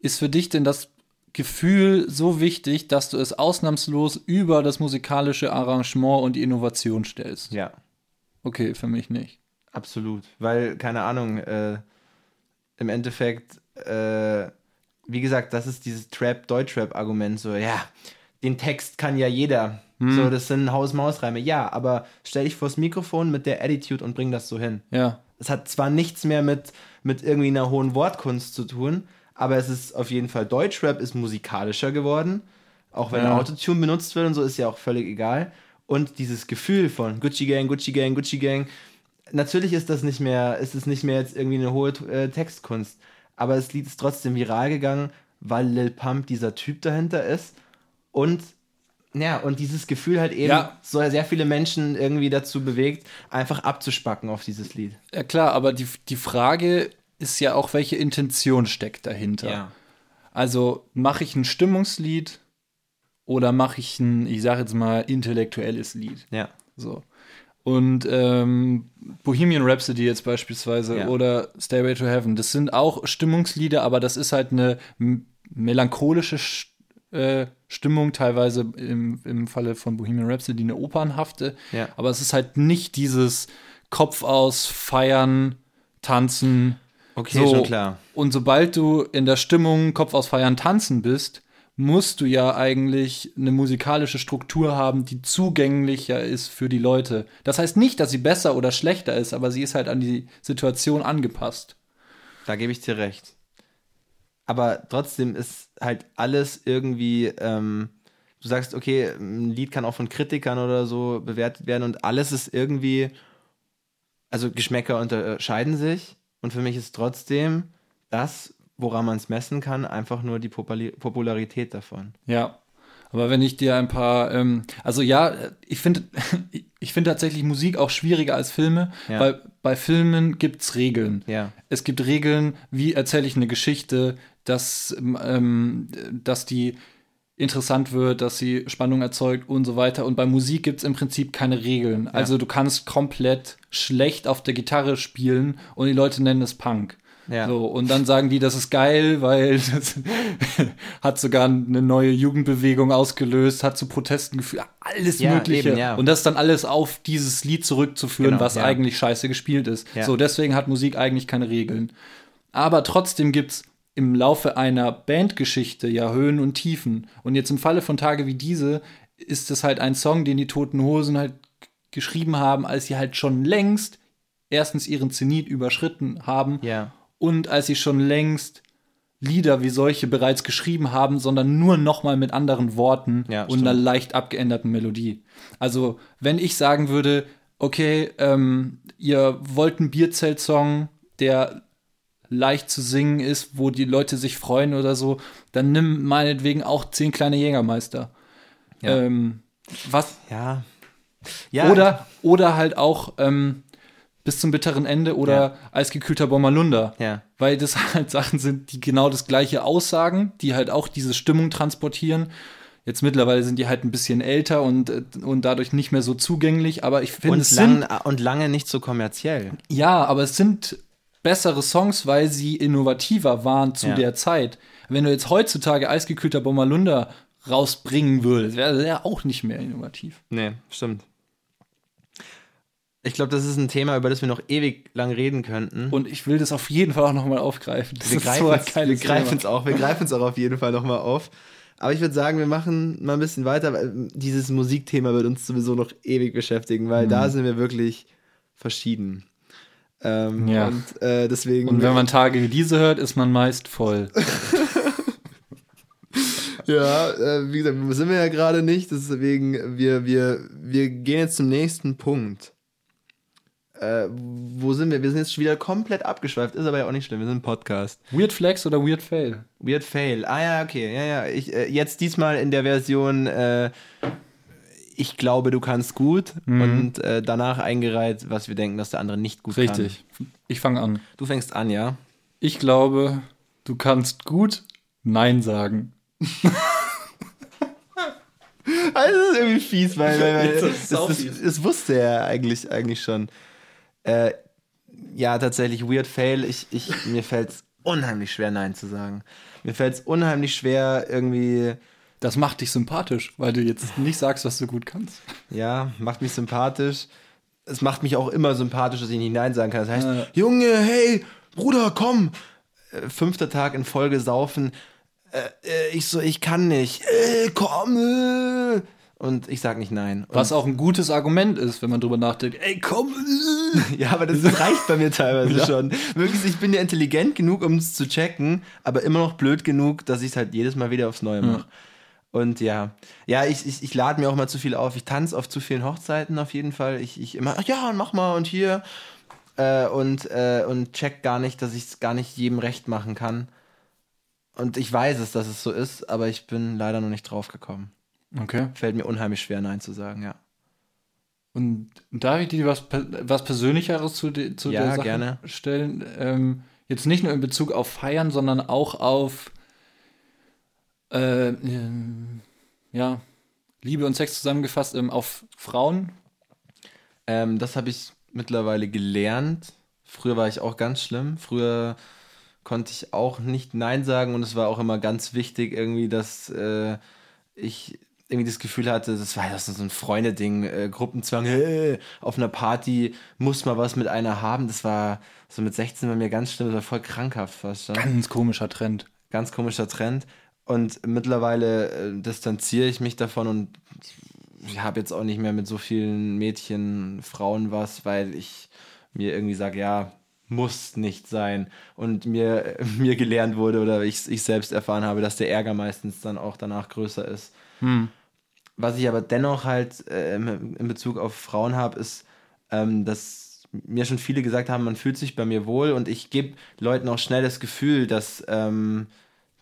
Ist für dich denn das Gefühl so wichtig, dass du es ausnahmslos über das musikalische Arrangement und die Innovation stellst? Ja, Okay, für mich nicht. absolut. Weil, keine Ahnung, äh, im Endeffekt, äh, wie gesagt, das ist dieses Trap-Deutschrap-Argument, so, ja, den Text kann ja jeder. So, das sind Haus-Maus-Reime. Ja, aber stell dich vors Mikrofon mit der Attitude und bring das so hin. Ja, Es hat zwar nichts mehr mit, mit irgendwie einer hohen Wortkunst zu tun, aber es ist auf jeden Fall Deutschrap ist musikalischer geworden. Auch wenn Ja. Autotune benutzt wird und so, ist ja auch völlig egal. Und dieses Gefühl von Gucci Gang, Gucci Gang, Gucci Gang, natürlich ist das nicht mehr, ist es nicht mehr jetzt irgendwie eine hohe äh, Textkunst. Aber das Lied ist trotzdem viral gegangen, weil Lil Pump dieser Typ dahinter ist. Und ja, und dieses Gefühl halt eben Ja. so sehr viele Menschen irgendwie dazu bewegt, einfach abzuspacken auf dieses Lied. ja klar, aber die, die Frage ist ja auch, welche Intention steckt dahinter. Also mache ich ein Stimmungslied oder mache ich ein, ich sage jetzt mal, intellektuelles Lied? Ja. So. Und ähm, Bohemian Rhapsody jetzt beispielsweise Ja. oder Stairway to Heaven, das sind auch Stimmungslieder, aber das ist halt eine melancholische Sch äh, Stimmung, teilweise im, im Falle von Bohemian Rhapsody eine opernhafte. Ja. Aber es ist halt nicht dieses Kopf aus, feiern, tanzen. Okay, schon klar. Und sobald du in der Stimmung Kopf aus Feiern tanzen bist, musst du ja eigentlich eine musikalische Struktur haben, die zugänglicher ist für die Leute. Das heißt nicht, dass sie besser oder schlechter ist, aber sie ist halt an die Situation angepasst. Da gebe ich dir recht. Aber trotzdem ist halt alles irgendwie, ähm, du sagst, okay, ein Lied kann auch von Kritikern oder so bewertet werden und alles ist irgendwie, also Geschmäcker unterscheiden sich und für mich ist trotzdem das, woran man es messen kann, einfach nur die Popularität davon. Ja. Aber wenn ich dir ein paar, ähm, also ja, ich finde, ich finde tatsächlich Musik auch schwieriger als Filme, Ja. weil bei Filmen gibt's Regeln. Ja. Es gibt Regeln, wie erzähle ich eine Geschichte, dass, ähm, dass die interessant wird, dass sie Spannung erzeugt und so weiter. Und bei Musik gibt es im Prinzip keine Regeln. Also du kannst komplett schlecht auf der Gitarre spielen und die Leute nennen es Punk. Ja. So, und dann sagen die, das ist geil, weil das hat sogar eine neue Jugendbewegung ausgelöst, hat zu Protesten geführt, alles Ja, Mögliche. eben, ja. Und das dann alles auf dieses Lied zurückzuführen, Genau, was eigentlich scheiße gespielt ist. So, deswegen hat Musik eigentlich keine Regeln. Aber trotzdem gibt's im Laufe einer Bandgeschichte ja Höhen und Tiefen. Und jetzt im Falle von Tage wie diese ist es halt ein Song, den die Toten Hosen halt geschrieben haben, als sie halt schon längst erstens ihren Zenit überschritten haben Ja. Und als sie schon längst Lieder wie solche bereits geschrieben haben, sondern nur nochmal mit anderen Worten Ja, und einer leicht abgeänderten Melodie. Also, wenn ich sagen würde, okay, ähm, ihr wollt einen Bierzelt-Song, der leicht zu singen ist, wo die Leute sich freuen oder so, dann nimm meinetwegen auch zehn kleine Jägermeister. Ja. Ähm, was? Ja. ja. Oder, oder halt auch ähm, bis zum bitteren Ende oder Ja. eisgekühlter Bommerlunder. Ja. Weil das halt Sachen sind, die genau das gleiche aussagen, die halt auch diese Stimmung transportieren. Jetzt mittlerweile sind die halt ein bisschen älter und, äh, und dadurch nicht mehr so zugänglich, aber ich finde, es sind lang, und lange nicht so kommerziell. ja, aber es sind bessere Songs, weil sie innovativer waren zu Ja. der Zeit. Wenn du jetzt heutzutage eisgekühlter Bommerlunder rausbringen würdest, wäre der auch nicht mehr innovativ. Nee, stimmt. Ich glaube, das ist ein Thema, über das wir noch ewig lang reden könnten. Und ich will das auf jeden Fall auch nochmal aufgreifen. Das wir greifen es auch, wir greifen es auch auf jeden Fall nochmal auf. Aber ich würde sagen, wir machen mal ein bisschen weiter, weil dieses Musikthema wird uns sowieso noch ewig beschäftigen, weil Mhm. da sind wir wirklich verschieden. Ähm, Ja. Und äh, deswegen. Und wenn man Tage wie diese hört, ist man meist voll. Ja, äh, wie gesagt, sind wir ja gerade nicht, deswegen, wir, wir, wir gehen jetzt zum nächsten Punkt. Äh, wo sind wir? Wir sind jetzt schon wieder komplett abgeschweift, ist aber ja auch nicht schlimm, wir sind ein Podcast. Weird Flex oder Weird Fail? Weird Fail. Ah ja, okay, ja, ja. Ich, äh, jetzt diesmal in der Version, äh, ich glaube, du kannst gut Mhm. und äh, danach eingereiht, was wir denken, dass der andere nicht gut Richtig. Ich fange an. kann. Du fängst an, ja? Ich glaube, du kannst gut Nein sagen. Also, das ist irgendwie fies, weil, weil, weil Das das, das, das, wusste er eigentlich, eigentlich schon. Äh, ja, tatsächlich, Weird Fail. Ich, ich, mir fällt es unheimlich schwer, Nein zu sagen. Mir fällt es unheimlich schwer, irgendwie, Das macht dich sympathisch, weil du jetzt nicht sagst, was du gut kannst. ja, macht mich sympathisch. Es macht mich auch immer sympathisch, dass ich nicht Nein sagen kann. Das heißt, Ja. Junge, hey, Bruder, komm. Äh, fünfter Tag in Folge saufen. Äh, äh, ich so, ich kann nicht. Äh, komm. Äh. Und ich sag nicht Nein. Und Was auch ein gutes Argument ist, wenn man drüber nachdenkt. Ey, komm! Ja, aber das reicht bei mir teilweise Ja. schon. Wirklich, ich bin ja intelligent genug, um es zu checken, aber immer noch blöd genug, dass ich es halt jedes Mal wieder aufs Neue mache. Und ja, ja, ich, ich, ich lade mir auch mal zu viel auf. Ich tanze auf zu vielen Hochzeiten auf jeden Fall. Ich, ich immer, ach ja, mach mal und hier. Äh, und, äh, und check gar nicht, dass ich es gar nicht jedem recht machen kann. Und ich weiß es, dass es so ist, aber ich bin leider noch nicht drauf gekommen. Okay. Fällt mir unheimlich schwer, Nein zu sagen, ja. Und darf ich dir was, was Persönlicheres zu, de, zu Ja, der Sache gerne. stellen? Ähm, jetzt nicht nur in Bezug auf Feiern, sondern auch auf äh, ähm, ja, Liebe und Sex zusammengefasst, ähm, auf Frauen. Ähm, das habe ich mittlerweile gelernt. Früher war ich auch ganz schlimm. Früher konnte ich auch nicht Nein sagen und es war auch immer ganz wichtig irgendwie, dass äh, ich irgendwie das Gefühl hatte, das war ja so ein Freunde-Ding, äh, Gruppenzwang, hey, auf einer Party muss man was mit einer haben. Das war so mit 16 bei mir ganz schlimm, das war voll krankhaft fast schon Ganz komischer Trend. ganz komischer Trend. Und mittlerweile äh, distanziere ich mich davon und ich habe jetzt auch nicht mehr mit so vielen Mädchen, Frauen was, weil ich mir irgendwie sage, ja, muss nicht sein. Und mir, mir gelernt wurde oder ich, ich selbst erfahren habe, dass der Ärger meistens dann auch danach größer ist. Was ich aber dennoch halt äh, in Bezug auf Frauen habe, ist, ähm, dass mir schon viele gesagt haben, man fühlt sich bei mir wohl und ich gebe Leuten auch schnell das Gefühl, dass, ähm,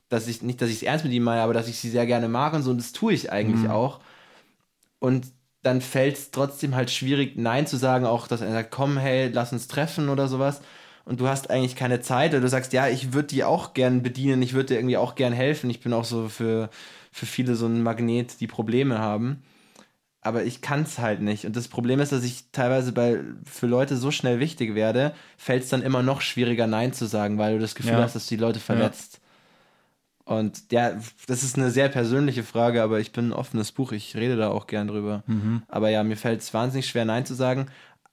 dass ich nicht, dass ich es ernst mit ihnen meine, aber dass ich sie sehr gerne mag und so und das tue ich eigentlich auch. Und dann fällt es trotzdem halt schwierig, Nein zu sagen, auch dass er sagt, komm, hey, lass uns treffen oder sowas. Und du hast eigentlich keine Zeit oder du sagst, ja, ich würde die auch gern bedienen, ich würde dir irgendwie auch gern helfen. Ich bin auch so für, für viele so ein Magnet, die Probleme haben. Aber ich kann es halt nicht. Und das Problem ist, dass ich teilweise bei, für Leute so schnell wichtig werde, fällt es dann immer noch schwieriger, Nein zu sagen, weil du das Gefühl Ja. hast, dass die Leute verletzt. Und ja, das ist eine sehr persönliche Frage, aber ich bin ein offenes Buch, ich rede da auch gern drüber. Aber ja, mir fällt es wahnsinnig schwer, Nein zu sagen.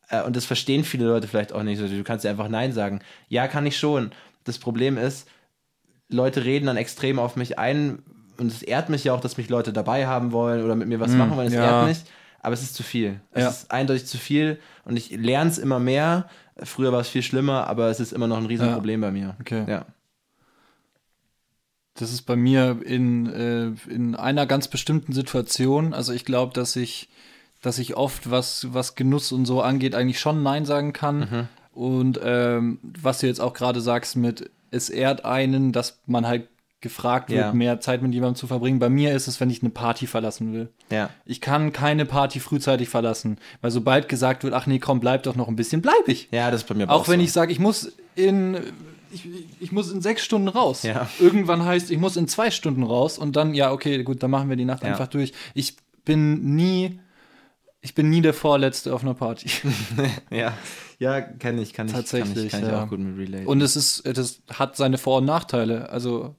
Äh, Und das verstehen viele Leute vielleicht auch nicht. Du kannst ja einfach Nein sagen. Ja, kann ich schon. Das Problem ist, Leute reden dann extrem auf mich ein und es ehrt mich ja auch, dass mich Leute dabei haben wollen oder mit mir was machen wollen. Es ja. ehrt mich, aber es ist zu viel. Es Ja. ist eindeutig zu viel und ich lerne es immer mehr. Früher war es viel schlimmer, aber es ist immer noch ein Riesenproblem bei mir. Okay. Ja. Das ist bei mir in, äh, in einer ganz bestimmten Situation. Also ich glaube, dass ich, dass ich oft, was, was Genuss und so angeht, eigentlich schon Nein sagen kann. Und ähm, was du jetzt auch gerade sagst mit, es ehrt einen, dass man halt gefragt wird, Ja. mehr Zeit mit jemandem zu verbringen. Bei mir ist es, wenn ich eine Party verlassen will. Ja. Ich kann keine Party frühzeitig verlassen, weil sobald gesagt wird, ach nee, komm, bleib doch noch ein bisschen, bleib ich. Ja, das ist bei mir Auch wenn so. ich sage, ich muss in ich, ich muss in sechs Stunden raus. Ja. Irgendwann heißt, ich muss in zwei Stunden raus und dann, ja, okay, gut, dann machen wir die Nacht Ja. einfach durch. Ich bin nie, ich bin nie der Vorletzte auf einer Party. Ja, ja kenne ich, kann ich, kann ich, Tatsächlich, kann ich ja. auch gut mit relate. Und es ist, das hat seine Vor- und Nachteile. Also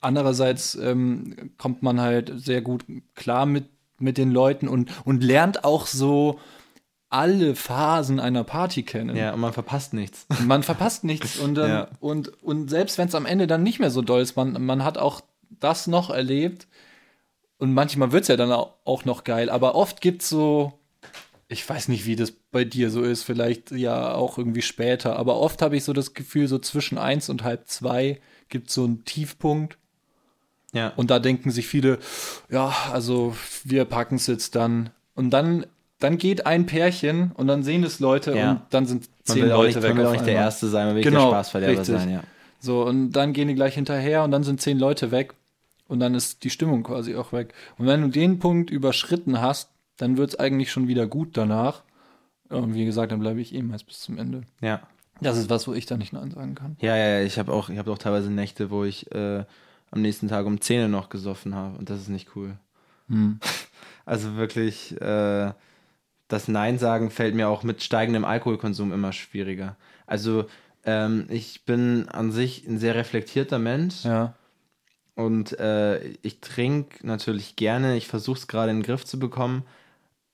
andererseits ähm, kommt man halt sehr gut klar mit, mit den Leuten und, und lernt auch so alle Phasen einer Party kennen. ja, und man verpasst nichts. Man verpasst nichts und, dann, Ja. und, und selbst wenn es am Ende dann nicht mehr so doll ist, man, man hat auch das noch erlebt und manchmal wird es ja dann au- auch noch geil, aber oft gibt es so, ich weiß nicht, wie das bei dir so ist, vielleicht ja auch irgendwie später, aber oft habe ich so das Gefühl, so zwischen eins und halb zwei gibt es so einen Tiefpunkt Ja. und da denken sich viele, ja, also wir packen es jetzt dann und dann dann geht ein Pärchen und dann sehen es Leute Ja. und dann sind zehn Leute nicht, weg. man will auch nicht der einmal. Erste sein, man will Genau, der Spaßverderber richtig. sein, ja. So, und dann gehen die gleich hinterher und dann sind zehn Leute weg und dann ist die Stimmung quasi auch weg. Und wenn du den Punkt überschritten hast, dann wird es eigentlich schon wieder gut danach. Und wie gesagt, dann bleibe ich meist bis zum Ende. Ja. Das ist was, wo ich da nicht Nein sagen kann. Ja, ja, ja, ich habe auch, ich habe auch teilweise Nächte, wo ich äh, am nächsten Tag um 10 Uhr noch gesoffen habe und das ist nicht cool. Hm. Also wirklich, äh, das Nein sagen fällt mir auch mit steigendem Alkoholkonsum immer schwieriger. Also ähm, ich bin an sich ein sehr reflektierter Mensch Ja. und äh, ich trinke natürlich gerne. Ich versuche es gerade in den Griff zu bekommen,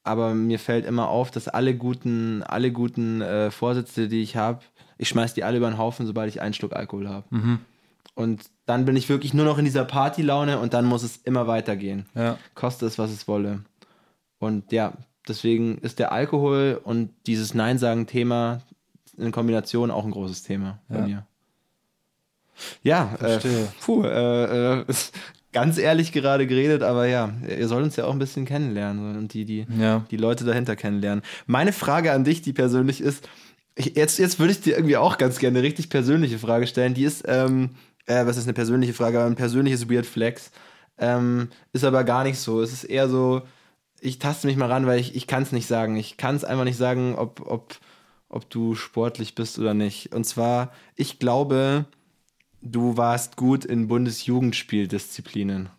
aber mir fällt immer auf, dass alle guten, alle guten äh, Vorsätze, die ich habe, ich schmeiß die alle über den Haufen, sobald ich einen Schluck Alkohol habe. Mhm. Und dann bin ich wirklich nur noch in dieser Partylaune und dann muss es immer weitergehen. Ja. Koste es, was es wolle. Und ja, deswegen ist der Alkohol und dieses Nein-Sagen-Thema in Kombination auch ein großes Thema bei Ja. mir. Ja, äh, Verstehe. puh, äh, äh, ganz ehrlich gerade geredet, aber ja, ihr sollt uns ja auch ein bisschen kennenlernen und die, die, Ja. die Leute dahinter kennenlernen. Meine Frage an dich, die persönlich ist, jetzt, jetzt würde ich dir irgendwie auch ganz gerne eine richtig persönliche Frage stellen. Die ist, ähm, äh, was ist eine persönliche Frage, aber ein persönliches Weird Flex. Ähm, ist aber gar nicht so. Es ist eher so, ich taste mich mal ran, weil ich, ich kann es nicht sagen. Ich kann es einfach nicht sagen, ob, ob, ob du sportlich bist oder nicht. Und zwar, ich glaube, du warst gut in Bundesjugendspieldisziplinen.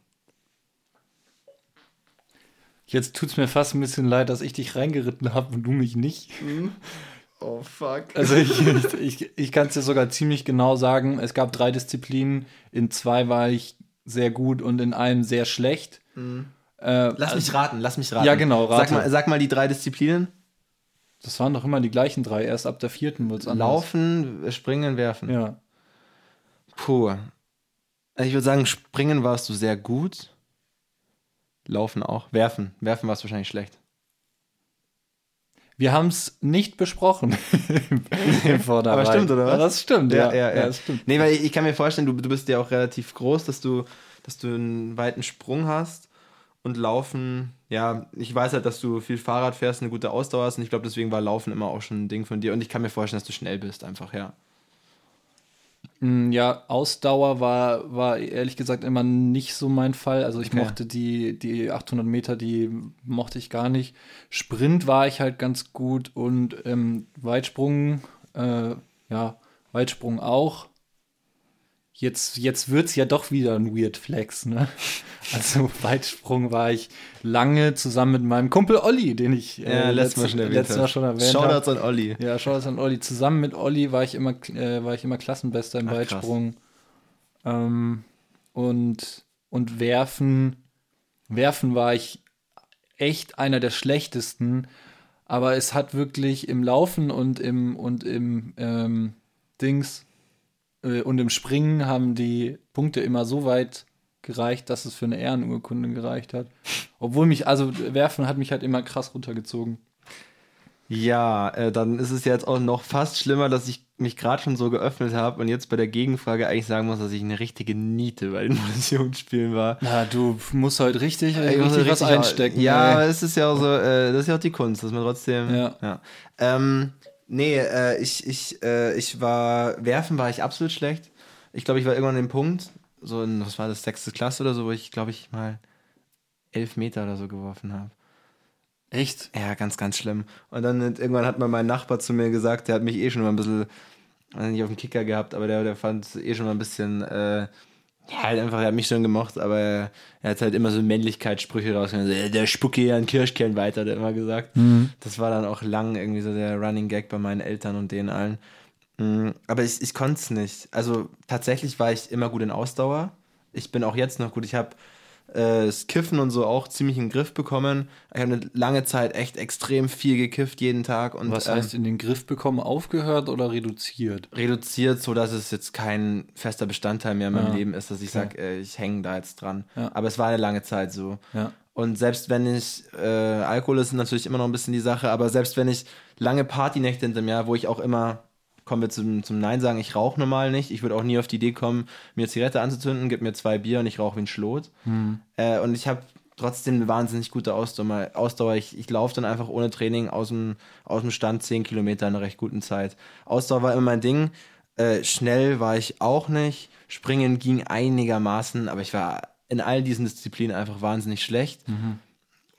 Jetzt tut es mir fast ein bisschen leid, dass ich dich reingeritten habe und du mich nicht. Oh, fuck. Also ich, ich, ich, ich kann es dir sogar ziemlich genau sagen. Es gab drei Disziplinen. In zwei war ich sehr gut und in einem sehr schlecht. Äh, Lass mich raten, lass mich raten. Ja, genau, Sag rate. mal, sag mal die drei Disziplinen. das waren doch immer die gleichen drei. Erst ab der vierten wird es anders. Laufen, springen, werfen. Ja. Puh. Ich würde sagen, springen warst du sehr gut. Laufen auch. Werfen. Werfen warst du wahrscheinlich schlecht. Wir haben es nicht besprochen. Im Vorderrhein. Aber stimmt, oder was? Ja, das stimmt, ja. ja, ja. das stimmt. Nee, weil ich, ich kann mir vorstellen, du, du bist ja auch relativ groß, dass du, dass du einen weiten Sprung hast. Und Laufen, ja, ich weiß halt, dass du viel Fahrrad fährst, eine gute Ausdauer hast. Und ich glaube, deswegen war Laufen immer auch schon ein Ding von dir. Und ich kann mir vorstellen, dass du schnell bist, einfach, ja. Mm, Ja, Ausdauer war, war ehrlich gesagt immer nicht so mein Fall. Also ich Okay. mochte die, die 800 Meter, die mochte ich gar nicht. Sprint war ich halt ganz gut und ähm, Weitsprung, äh, ja, Weitsprung auch. Jetzt, jetzt wird es ja doch wieder ein Weird Flex, ne? Also Weitsprung war ich lange zusammen mit meinem Kumpel Olli, den ich Ja, letztes Mal schon erwähnt letztes Mal schon erwähnt habe. Shoutouts an Olli. Ja, Shoutouts an Olli. Zusammen mit Olli war ich immer, äh, war ich immer Klassenbester im Ach. Weitsprung. Ähm, und, und Werfen, Werfen war ich echt einer der schlechtesten. Aber es hat wirklich im Laufen und im, und im ähm, Dings äh, und im Springen haben die Punkte immer so weit gereicht, dass es für eine Ehrenurkunde gereicht hat. Obwohl mich, also Werfen hat mich halt immer krass runtergezogen. Ja, äh, dann ist es jetzt auch noch fast schlimmer, dass ich mich gerade schon so geöffnet habe und jetzt bei der Gegenfrage eigentlich sagen muss, dass ich eine richtige Niete bei den Bundesjugendspielen war. Na, du musst halt richtig, Ich muss richtig was richtig- einstecken. Ja, ey. aber es ist ja auch so, äh, das ist ja auch die Kunst, dass man trotzdem. Ja. Ähm, Nee, äh, ich, ich, äh, ich war, werfen war ich absolut schlecht. Ich glaube, ich war irgendwann an dem Punkt, so in, was war das, sechste Klasse oder so, wo ich, glaube ich, mal elf Meter oder so geworfen habe. Echt? Ja, ganz, ganz schlimm. Und dann irgendwann hat mal mein Nachbar zu mir gesagt, der hat mich eh schon mal ein bisschen, nicht auf dem Kicker gehabt, aber der, der fand es eh schon mal ein bisschen, äh, ja, halt einfach, er hat mich schon gemocht, aber er hat halt immer so Männlichkeitssprüche rausgenommen. So, der spucke hier einen Kirschkern weiter, hat er immer gesagt. Mhm. Das war dann auch lang irgendwie so der Running Gag bei meinen Eltern und denen allen. Mm, Aber ich, ich konnte es nicht. Also tatsächlich war ich immer gut in Ausdauer. Ich bin auch jetzt noch gut. Ich habe äh, das Kiffen und so auch ziemlich in den Griff bekommen. Ich habe eine lange Zeit echt extrem viel gekifft jeden Tag und Was ähm, heißt in den Griff bekommen, aufgehört oder reduziert? reduziert, so dass es jetzt kein fester Bestandteil mehr in meinem Ja. Leben ist, dass ich Okay. sage, äh, ich hänge da jetzt dran. Ja. Aber es war eine lange Zeit so. Ja. Und selbst wenn ich, äh, Alkohol ist natürlich immer noch ein bisschen die Sache, aber selbst wenn ich lange Partynächte hinter mir, wo ich auch immer, kommen wir zum, zum Nein sagen, ich rauche normal nicht. Ich würde auch nie auf die Idee kommen, mir Zigarette anzuzünden, gib mir zwei Bier und ich rauche wie ein Schlot. Äh, und ich habe trotzdem eine wahnsinnig gute Ausdauer. Ausdauer. Ich, ich laufe dann einfach ohne Training aus dem, aus dem Stand 10 Kilometer in einer recht guten Zeit. Ausdauer war immer mein Ding. Äh, schnell war ich auch nicht. Springen ging einigermaßen, aber ich war in all diesen Disziplinen einfach wahnsinnig schlecht.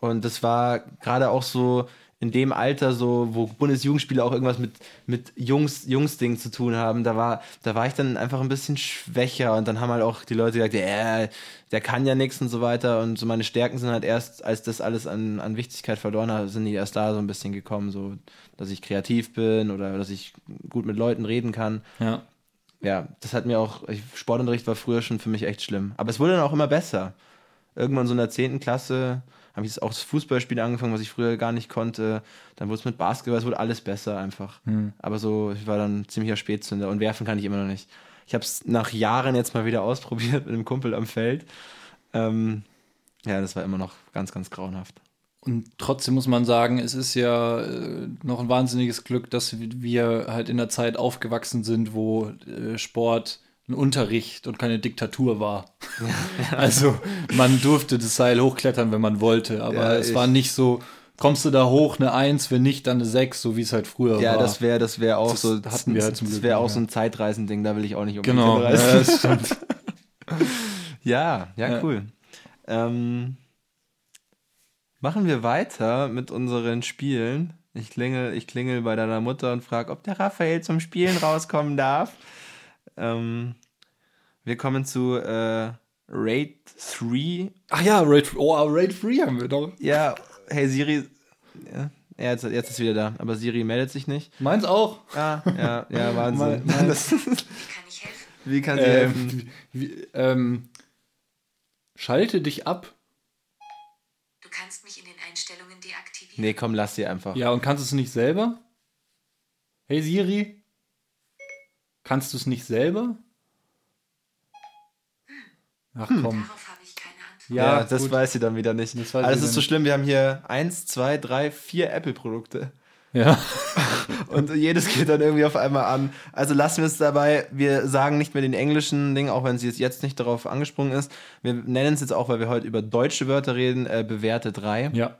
Und das war gerade auch so in dem Alter, so, wo Bundesjugendspiele auch irgendwas mit, mit Jungs, Jungs-Ding zu tun haben, da war, da war ich dann einfach ein bisschen schwächer und dann haben halt auch die Leute gesagt, ja, der kann ja nichts und so weiter. Und so meine Stärken sind halt erst, als das alles an, an Wichtigkeit verloren hat, sind die erst da so ein bisschen gekommen, so, dass ich kreativ bin oder dass ich gut mit Leuten reden kann Ja. ja, das hat mir auch, ich, Sportunterricht war früher schon für mich echt schlimm. Aber es wurde dann auch immer besser. Irgendwann so in der 10. Klasse habe ich auch das Fußballspiel angefangen, was ich früher gar nicht konnte. Dann wurde es mit Basketball, es wurde alles besser einfach. Aber so, ich war dann ziemlicher Spätzünder und werfen kann ich immer noch nicht. Ich habe es nach Jahren jetzt mal wieder ausprobiert mit einem Kumpel am Feld. Ähm, ja, das war immer noch ganz, ganz grauenhaft. Und trotzdem muss man sagen, es ist ja äh, noch ein wahnsinniges Glück, dass wir halt in der Zeit aufgewachsen sind, wo äh, Sport ein Unterricht und keine Diktatur war. Also man durfte das Seil hochklettern, wenn man wollte, aber Ja, es war nicht so, kommst du da hoch, eine Eins, wenn nicht, dann eine Sechs, so wie es halt früher Ja, war. das wäre das wär auch Das so, hatten wir halt zum das wäre auch so ein Zeitreisending, da will ich auch nicht unbedingt genau. Ja, hinreisen. Ja, ja, Ja. cool. Ähm, machen wir weiter mit unseren Spielen. Ich klingel, ich klingel bei deiner Mutter und frage, ob der Raphael zum Spielen rauskommen darf. Ähm, wir kommen zu äh, Raid 3. Ach ja, Raid, oh, Raid Free haben wir doch. Ja, hey Siri. Ja, ja, jetzt, jetzt ist wieder da, aber Siri meldet sich nicht. Meins auch. Ja, ja, ja, Wahnsinn. Mein- mein- Das, Kann ich helfen? wie kann sie helfen? Ähm, wie, ähm, schalte dich ab. Du kannst mich in den Einstellungen deaktivieren. Nee, komm, lass sie einfach. Ja, und kannst du es nicht selber? Hey Siri? Kannst du es nicht selber? Ach komm. Darauf habe ich keine Antwort. Ja, Ja, das gut. weiß sie dann wieder nicht. Das sie das ist so schlimm, wir haben hier eins, zwei, drei, vier Apple-Produkte. Ja. Und jedes geht dann irgendwie auf einmal an. Also lassen wir es dabei, wir sagen nicht mehr den englischen Ding, auch wenn sie jetzt- jetzt nicht darauf angesprungen ist. Wir nennen es jetzt auch, weil wir heute über deutsche Wörter reden, äh, bewährte drei. Ja.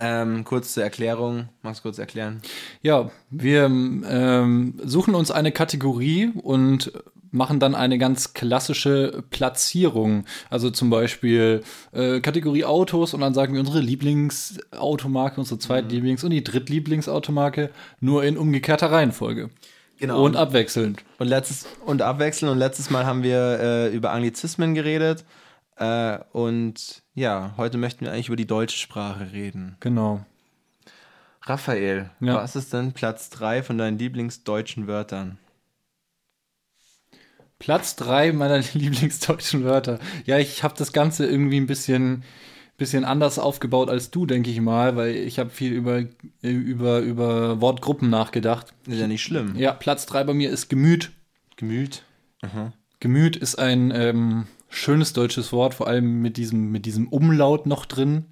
Ähm, kurz zur Erklärung. Magst du kurz erklären? Ja, wir ähm, suchen uns eine Kategorie und machen dann eine ganz klassische Platzierung. Also zum Beispiel äh, Kategorie Autos und dann sagen wir unsere Lieblingsautomarke, unsere Zweitlieblings- und die Drittlieblingsautomarke nur in umgekehrter Reihenfolge. Genau. Und abwechselnd. Und letztes und abwechseln und letztes Mal haben wir äh, über Anglizismen geredet. Äh, und ja, heute möchten wir eigentlich über die deutsche Sprache reden. Genau. Raphael, Ja. was ist denn Platz 3 von deinen Lieblingsdeutschen Wörtern? Platz drei meiner Lieblingsdeutschen Wörter. Ja, ich habe das Ganze irgendwie ein bisschen, bisschen anders aufgebaut als du, denke ich mal, weil ich habe viel über, über, über Wortgruppen nachgedacht. Ist ja nicht schlimm. Ja, Platz drei bei mir ist Gemüt. Gemüt. Gemüt ist ein ähm, schönes deutsches Wort, vor allem mit diesem, mit diesem Umlaut noch drin.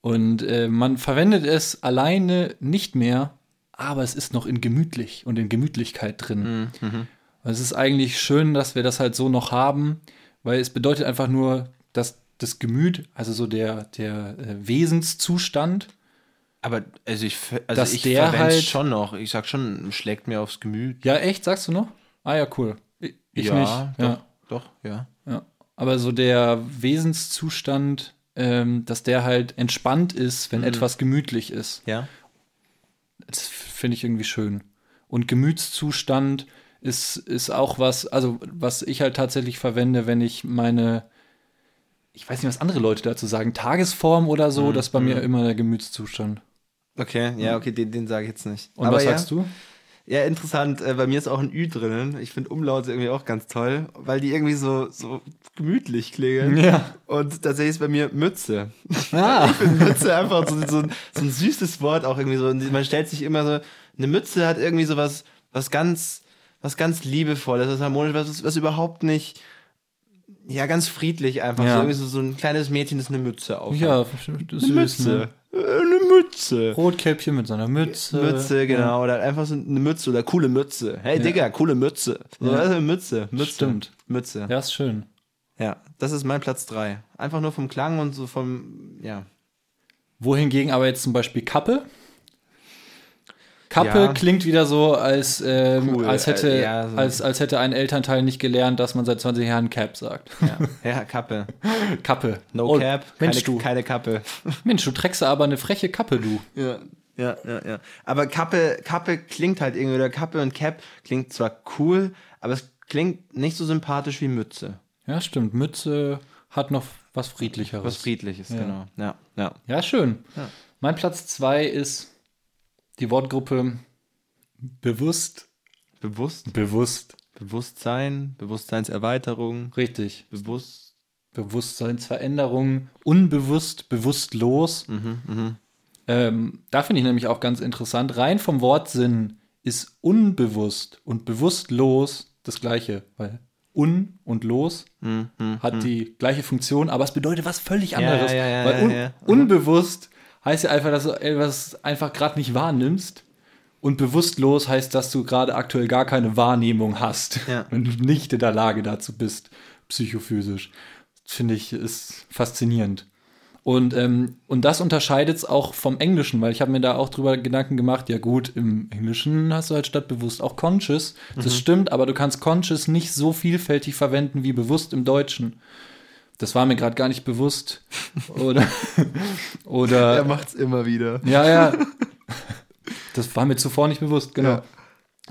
Und äh, man verwendet es alleine nicht mehr, aber es ist noch in gemütlich und in Gemütlichkeit drin. Und Es ist eigentlich schön, dass wir das halt so noch haben, weil es bedeutet einfach nur, dass das Gemüt, also so der, der äh, Wesenszustand, Aber also ich, also Dass ich der halt- schon noch. Ich sag schon, schlägt mir aufs Gemüt. Ja, echt, sagst du noch? Ah ja, cool. Ich, ich ja, nicht. Doch, Ja, doch, ja. Aber so der Wesenszustand, ähm, dass der halt entspannt ist, wenn etwas gemütlich ist. Ja. Das finde ich irgendwie schön. Und Gemütszustand ist, ist auch was, also was ich halt tatsächlich verwende, wenn ich meine, ich weiß nicht, was andere Leute dazu sagen, Tagesform oder so, das ist bei mir immer der Gemütszustand. Okay, ja, okay, den, den sage ich jetzt nicht. Und was ja, sagst du? Ja, interessant. Äh, bei mir ist auch ein Ü drinnen. Ich finde Umlaute irgendwie auch ganz toll, weil die irgendwie so, so gemütlich klingen. Ja. Und tatsächlich ist bei mir Mütze. Ah. Ich finde Mütze einfach so, so, ein, so ein süßes Wort auch irgendwie so. Und man stellt sich immer so, eine Mütze hat irgendwie so was, was ganz, was ganz liebevolles, was harmonisch, was, was überhaupt nicht, ja, ganz friedlich einfach. Ja. So, so, ein kleines Mädchen, das eine Mütze auf. Ja, das eine süß, Mütze. ne? Eine Mütze. Rotkäppchen mit seiner Mütze. Mütze, genau. Oder einfach so eine Mütze oder coole Mütze. Hey, Ja. Digga, coole Mütze. So, Ja. eine Mütze. Mütze. Stimmt. Mütze. Ja, ist schön. Ja, das ist mein Platz 3. Einfach nur vom Klang und so vom, ja. Wohingegen aber jetzt zum Beispiel Kappe. Kappe Ja. klingt wieder so, als, ähm, Cool, als, hätte, äh, ja, so. als, als hätte ein Elternteil nicht gelernt, dass man seit 20 Jahren Cap sagt. Ja, ja Kappe. Kappe. No Oh, Cap. Mensch, keine, du. keine Kappe. Mensch, du trägst aber eine freche Kappe, du. Ja, ja, ja, ja. Aber Kappe, Kappe klingt halt irgendwie, oder Kappe und Cap klingt zwar cool, aber es klingt nicht so sympathisch wie Mütze. Ja, stimmt. Mütze hat noch was Friedlicheres. Was Friedliches, Ja. genau. Ja, ja. Ja, schön. Ja. Mein Platz zwei ist die Wortgruppe bewusst. Bewusst, Bewusst. Bewusstsein, Bewusstseinserweiterung, Richtig. bewusst. Bewusstseinsveränderung, unbewusst, bewusstlos. Mhm, Ähm, da finde ich nämlich auch ganz interessant. Rein vom Wortsinn ist unbewusst und bewusstlos das gleiche, weil un und los hat die gleiche Funktion, aber es bedeutet was völlig Mhm, Ja, anderes. ja, ja, weil un. Mhm. unbewusst heißt ja einfach, dass du etwas einfach gerade nicht wahrnimmst. Und bewusstlos heißt, dass du gerade aktuell gar keine Wahrnehmung hast, Ja. wenn du nicht in der Lage dazu bist, psychophysisch. Finde ich, ist faszinierend. Und, ähm, und das unterscheidet es auch vom Englischen, weil ich habe mir da auch drüber Gedanken gemacht, ja gut, im Englischen hast du halt statt bewusst auch conscious. Das stimmt, aber du kannst conscious nicht so vielfältig verwenden wie bewusst im Deutschen. Das war mir gerade gar nicht bewusst. Oder, oder Er macht's immer wieder. ja, ja. Das war mir zuvor nicht bewusst, genau.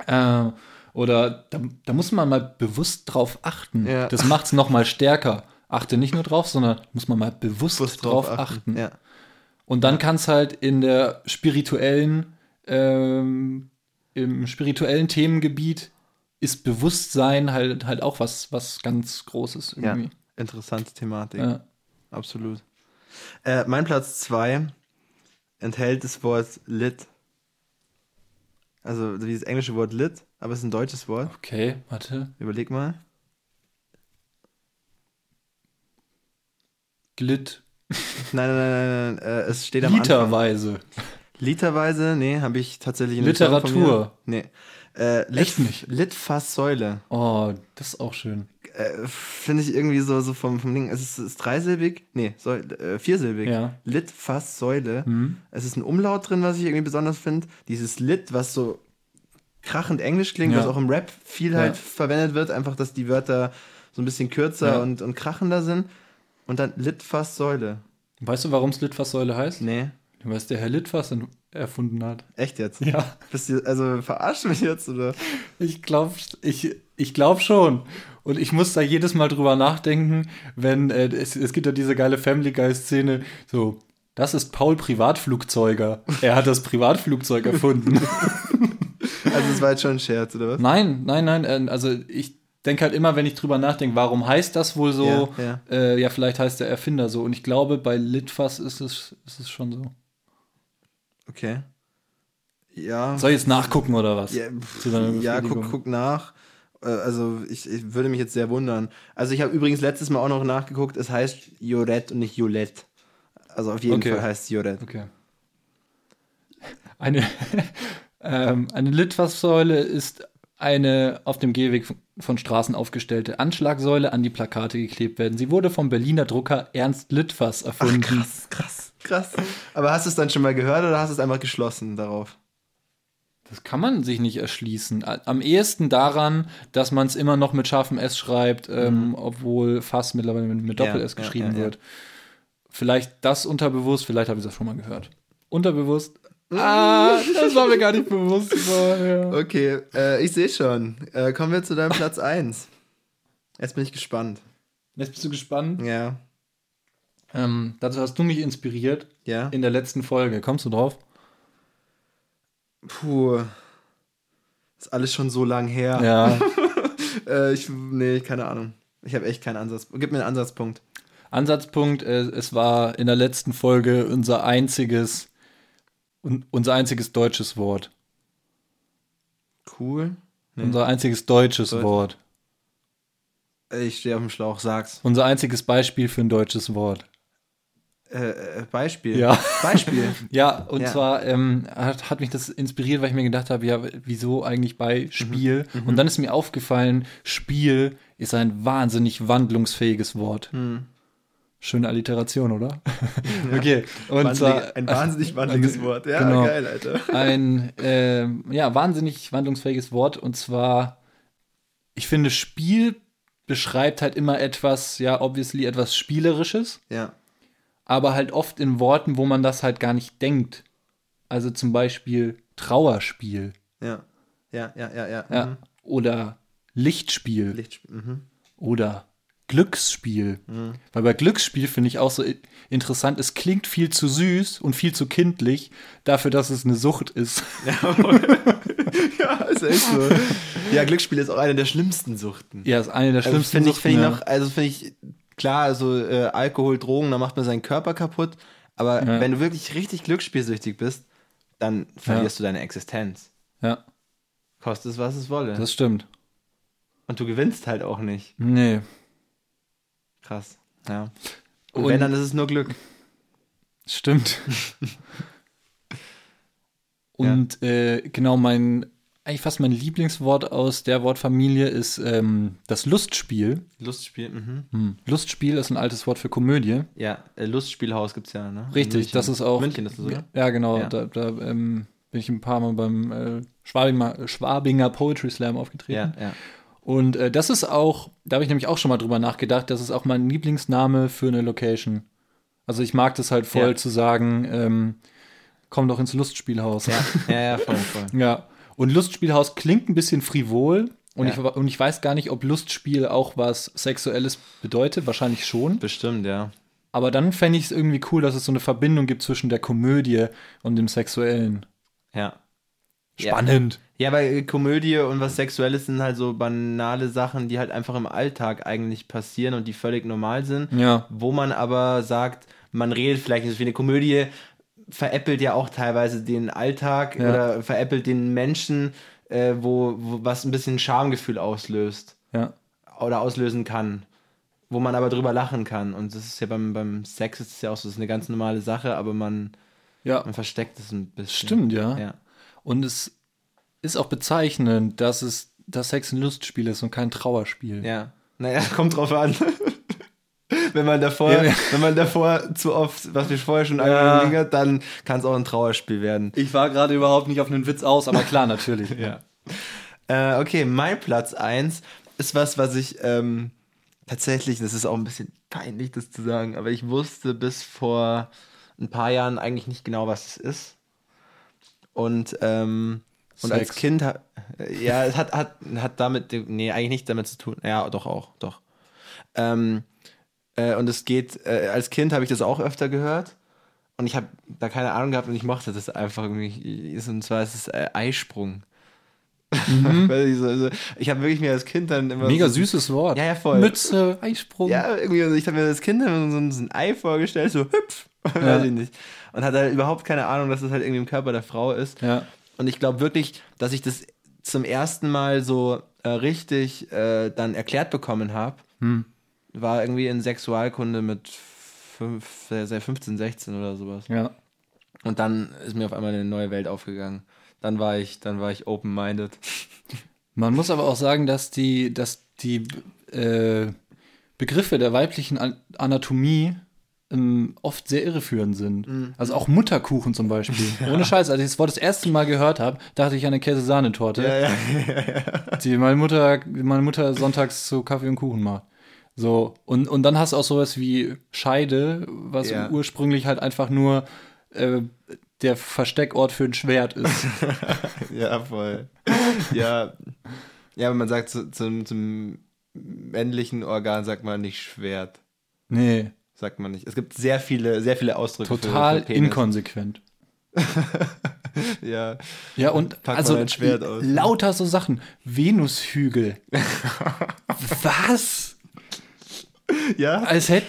Äh, oder da, da muss man mal bewusst drauf achten. Ja. Das macht es noch mal stärker. Achte nicht nur drauf, sondern muss man mal bewusst, Bewusst drauf achten. Ja. Und dann kann es halt in der spirituellen, ähm, im spirituellen Themengebiet ist Bewusstsein halt, halt auch was, was ganz Großes ja. irgendwie. Interessante Thematik. Ja. Absolut. Äh, mein Platz 2 enthält das Wort lit. Also wie das englische Wort lit, aber es ist ein deutsches Wort. Okay, warte. Überleg mal. Glit. Nein, nein, nein, nein. Äh, es steht am Anfang. Literweise. Literweise? Nee, habe ich tatsächlich in Literatur. Nee. Äh, Lit, Echt nicht? Litfaßsäule. Oh, das ist auch schön. Äh, Finde ich irgendwie so, so vom, vom Ding. Es ist, ist dreisilbig. Nee, Säul- äh, viersilbig. Ja. Litfaßsäule. Mhm. Es ist ein Umlaut drin, was ich irgendwie besonders finde. Dieses Lit, was so krachend englisch klingt, Ja. was auch im Rap viel Ja. halt verwendet wird. Einfach, dass die Wörter so ein bisschen kürzer Ja. und, und krachender sind. Und dann Litfaßsäule. Weißt du, warum es Litfaßsäule heißt? Nee, Weil es der Herr Litfaß en- erfunden hat. echt jetzt? Ja. Bist du, also verarscht mich jetzt, oder? Ich glaube ich, ich glaub schon. Und ich muss da jedes Mal drüber nachdenken, wenn äh, es, es gibt ja diese geile Family Guy-Szene, so, das ist Paul Privatflugzeuger. Er hat das Privatflugzeug erfunden. Also es war jetzt schon ein Scherz, oder was? nein, nein, nein. äh, Also ich denke halt immer, wenn ich drüber nachdenke, warum heißt das wohl so? Ja, ja. Äh, ja, vielleicht heißt der Erfinder so. Und ich glaube, bei Litfaß ist es, ist es schon so. Okay. Ja. Soll ich jetzt nachgucken oder was? Ja, ja guck, guck nach. Äh, Also ich, ich würde mich jetzt sehr wundern. Also ich habe übrigens letztes Mal auch noch nachgeguckt, es heißt Joret und nicht Jolette. Also auf jeden Okay. Fall heißt es Joret. Okay. Eine, ähm, eine Litfaßsäule ist eine auf dem Gehweg von- Straßen aufgestellte Anschlagsäule an die Plakate geklebt werden. Sie wurde vom Berliner Drucker Ernst Litfaß erfunden. krass, krass. Krass. Aber hast du es dann schon mal gehört oder hast du es einfach geschlossen darauf? Das kann man sich nicht erschließen. Am ehesten daran, dass man es immer noch mit scharfem S schreibt, ähm, obwohl fast mittlerweile mit, mit Doppel-S Ja, geschrieben ja, ja. wird. Vielleicht das unterbewusst, vielleicht habe ich das schon mal gehört. Unterbewusst. Ah, das war mir gar nicht bewusst. Ja. Okay, äh, ich sehe schon. Äh, kommen wir zu deinem Platz 1. Jetzt bin ich gespannt. Jetzt bist du gespannt. Ja. Ähm, dazu hast du mich inspiriert Ja. in der letzten Folge. Kommst du drauf? Puh. Ist alles schon so lang her. Ja. Äh, ich, nee, keine Ahnung. Ich habe echt keinen Ansatz. Gib mir einen Ansatzpunkt. Ansatzpunkt, äh, es war in der letzten Folge unser einziges, un, unser einziges deutsches Wort. Cool. Nee. Unser einziges deutsches Deutsch. Wort. Ich stehe auf dem Schlauch, sag's. Unser einziges Beispiel für ein deutsches Wort. Äh, äh, Beispiel. Ja. Beispiel. Ja, und Ja. zwar ähm, hat, hat mich das inspiriert, weil ich mir gedacht habe, ja, wieso eigentlich bei Spiel? Und dann ist mir aufgefallen, Spiel ist ein wahnsinnig wandlungsfähiges Wort. Schöne Alliteration, oder? okay. Und zwar ein wahnsinnig wandliges äh, Wort. Ja, genau. geil, Alter. ein ähm, ja, wahnsinnig wandlungsfähiges Wort. Und zwar, ich finde, Spiel beschreibt halt immer etwas, ja, obviously etwas Spielerisches, Ja. Aber halt oft in Worten, wo man das halt gar nicht denkt. Also zum Beispiel Trauerspiel Ja. Ja, ja, ja, ja. ja, Mhm. oder Lichtspiel Lichtspiel. Mhm. oder Glücksspiel. Weil bei Glücksspiel finde ich auch so interessant, es klingt viel zu süß und viel zu kindlich dafür, dass es eine Sucht ist. Ja, ist echt so. ja, Glücksspiel ist auch eine der schlimmsten Suchten. Ja, ist eine der Also schlimmsten finde ich, Suchten, find ich ja. noch, also finde ich, klar, also äh, Alkohol, Drogen, da macht man seinen Körper kaputt. Aber Ja. wenn du wirklich richtig glücksspielsüchtig bist, dann verlierst du deine Existenz. Ja, Kostet es, was es wolle. das stimmt. Und du gewinnst halt auch nicht. Nee. Krass. Ja. Und, Und- wenn, dann ist es nur Glück. Stimmt. Und äh, genau mein, eigentlich fast mein Lieblingswort aus der Wortfamilie ist ähm, das Lustspiel. Lustspiel, mhm. Hm. Lustspiel ist ein altes Wort für Komödie. Ja, äh, Lustspielhaus gibt es ja, ne? Richtig, München. das ist auch. München ist das, oder? Ja, genau. Ja. Da, da ähm, bin ich ein paar Mal beim äh, Schwabinger, Schwabinger Poetry Slam aufgetreten. Ja, ja. Und äh, das ist auch, da habe ich nämlich auch schon mal drüber nachgedacht, das ist auch mein Lieblingsname für eine Location. Also ich mag das halt voll Ja. zu sagen, ähm, komm doch ins Lustspielhaus. Ja, ja, ja, voll, voll. Ja. Und Lustspielhaus klingt ein bisschen frivol. Und, Ja. ich, und ich weiß gar nicht, ob Lustspiel auch was Sexuelles bedeutet. Wahrscheinlich schon. Bestimmt, ja. Aber dann fände ich es irgendwie cool, dass es so eine Verbindung gibt zwischen der Komödie und dem Sexuellen. Ja. Spannend. Ja, weil Komödie und was Sexuelles sind halt so banale Sachen, die halt einfach im Alltag eigentlich passieren und die völlig normal sind. Ja. Wo man aber sagt, man redet vielleicht nicht so wie eine Komödie, veräppelt ja auch teilweise den Alltag Ja. oder veräppelt den Menschen, äh, wo, wo was ein bisschen Schamgefühl auslöst Ja. oder auslösen kann. Wo man aber drüber lachen kann. Und das ist ja beim, beim Sex ist es ja auch so, das ist eine ganz normale Sache, aber man, Ja. man versteckt es ein bisschen. Stimmt, ja. Ja. Und es ist auch bezeichnend, dass es dass Sex ein Lustspiel ist und kein Trauerspiel. Ja. Naja, kommt drauf an. wenn man davor, Ja, ja. wenn man davor zu oft, was wir vorher schon Ja. angekündigt hat, dann kann es auch ein Trauerspiel werden. Ich war gerade überhaupt nicht auf einen Witz aus, aber klar, natürlich. ja. Äh, okay, mein Platz 1 ist was, was ich ähm, tatsächlich, das ist auch ein bisschen peinlich, das zu sagen, aber ich wusste bis vor ein paar Jahren eigentlich nicht genau, was es ist. Und, ähm, und als. Kind, ha- ja, es hat, hat, hat damit, nee, eigentlich nicht damit zu tun. Ja, doch auch, doch. Ähm, äh, und es geht, äh, als Kind habe ich das auch öfter gehört. Und ich habe da keine Ahnung gehabt und ich mochte das einfach irgendwie. Und zwar ist es äh, Eisprung. Weil ich so, ich habe wirklich mir als Kind dann immer. Mega so, süßes Wort. Ja, ja, voll. Mütze, Eisprung. Ja, irgendwie, also ich habe mir als Kind immer so, ein- Ei vorgestellt, so hüpf. Weiß ich nicht. Und hatte halt überhaupt keine Ahnung, dass das halt irgendwie im Körper der Frau ist. Ja. Und ich glaube wirklich, dass ich das zum ersten Mal so äh, richtig äh, dann erklärt bekommen habe, Hm. War irgendwie in Sexualkunde mit fünf, äh, 15, 16 oder sowas. ja. Und dann ist mir auf einmal eine neue Welt aufgegangen. Dann war ich, dann war ich open-minded. Man muss aber auch sagen, dass die, dass die äh, Begriffe der weiblichen An Anatomie ähm, oft sehr irreführend sind. Also auch Mutterkuchen zum Beispiel. Ohne Scheiß, als ich das Wort das erste Mal gehört habe, dachte ich an eine Käsesahnetorte, Ja, ja. die meine Mutter, meine Mutter sonntags zu Kaffee und Kuchen macht. So, und, und dann hast du auch sowas wie Scheide, was Ja. ursprünglich halt einfach nur äh, der Versteckort für ein Schwert ist. Ja, voll. Ja, ja, aber man sagt zu, zum, zum männlichen Organ sagt man nicht Schwert. Nee, Sagt man nicht. Es gibt sehr viele, sehr viele Ausdrücke. für- total für Penis. inkonsequent. Ja. Ja, und Pack also lauter so Sachen. Venushügel. Was? Ja? Als hätte.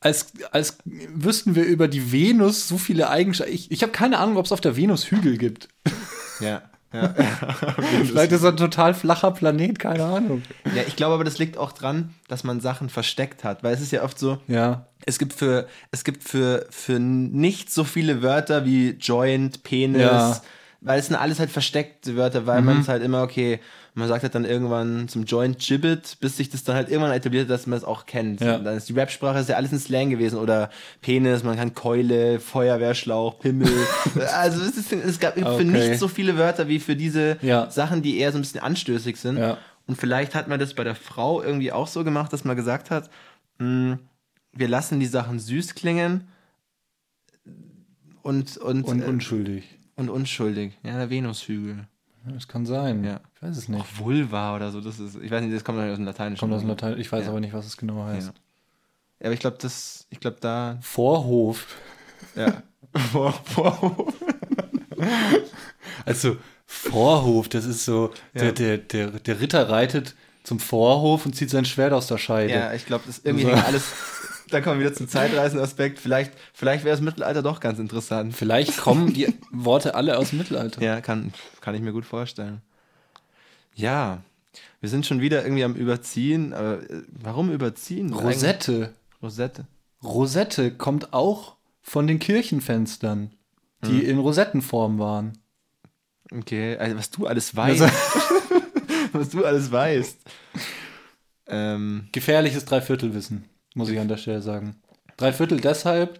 Als, als wüssten wir über die Venus so viele Eigenschaften. Ich, ich habe keine Ahnung, ob es auf der Venus Hügel gibt. Ja. Ja. Vielleicht ist das ein total flacher Planet, keine Ahnung. ja, ich glaube aber, das liegt auch dran, dass man Sachen versteckt hat. Weil es ist ja oft so, Ja. es gibt für, es gibt für, für nicht so viele Wörter wie Joint, Penis, Ja. Weil es sind alles halt versteckte Wörter, weil man es halt immer, okay, man sagt halt dann irgendwann zum Joint Gibbet, bis sich das dann halt irgendwann etabliert hat, dass man es auch kennt. Ja. Und dann ist die Rap-Sprache ist ja alles in Slang gewesen oder Penis, man kann Keule, Feuerwehrschlauch, Pimmel. also es, ist, es gab für Okay. nicht so viele Wörter wie für diese Ja. Sachen, die eher so ein bisschen anstößig sind. Ja. Und vielleicht hat man das bei der Frau irgendwie auch so gemacht, dass man gesagt hat, mh, wir lassen die Sachen süß klingen und, und, Und äh, unschuldig. Und unschuldig. Ja, der Venushügel. Ja, Das kann sein. Ja. Ich weiß es nicht. Auch Vulva oder so, das ist, ich weiß nicht, das kommt aus dem Lateinischen. Kommt aus dem Latein. Ich weiß Ja. aber nicht, was es genau heißt. Ja. Ja, aber ich glaube, das, ich glaube da, Vorhof. ja. Vor, Vorhof. Also Vorhof, das ist so, der, der, der, der Ritter reitet zum Vorhof und zieht sein Schwert aus der Scheide. Ja, ich glaube, das irgendwie So. hängt alles, da kommen wir wieder zum Zeitreisenaspekt. Vielleicht, vielleicht wäre das Mittelalter doch ganz interessant. Vielleicht kommen die Worte alle aus dem Mittelalter. Ja, kann, kann ich mir gut vorstellen. Ja, wir sind schon wieder irgendwie am Überziehen. Aber äh, warum überziehen? Rosette. Rosette. Rosette kommt auch von den Kirchenfenstern, die Hm. in Rosettenform waren. Okay, also was du alles weißt. Also- was du alles weißt. Ähm, Gefährliches Dreiviertelwissen, muss ich an der Stelle sagen. Dreiviertel deshalb,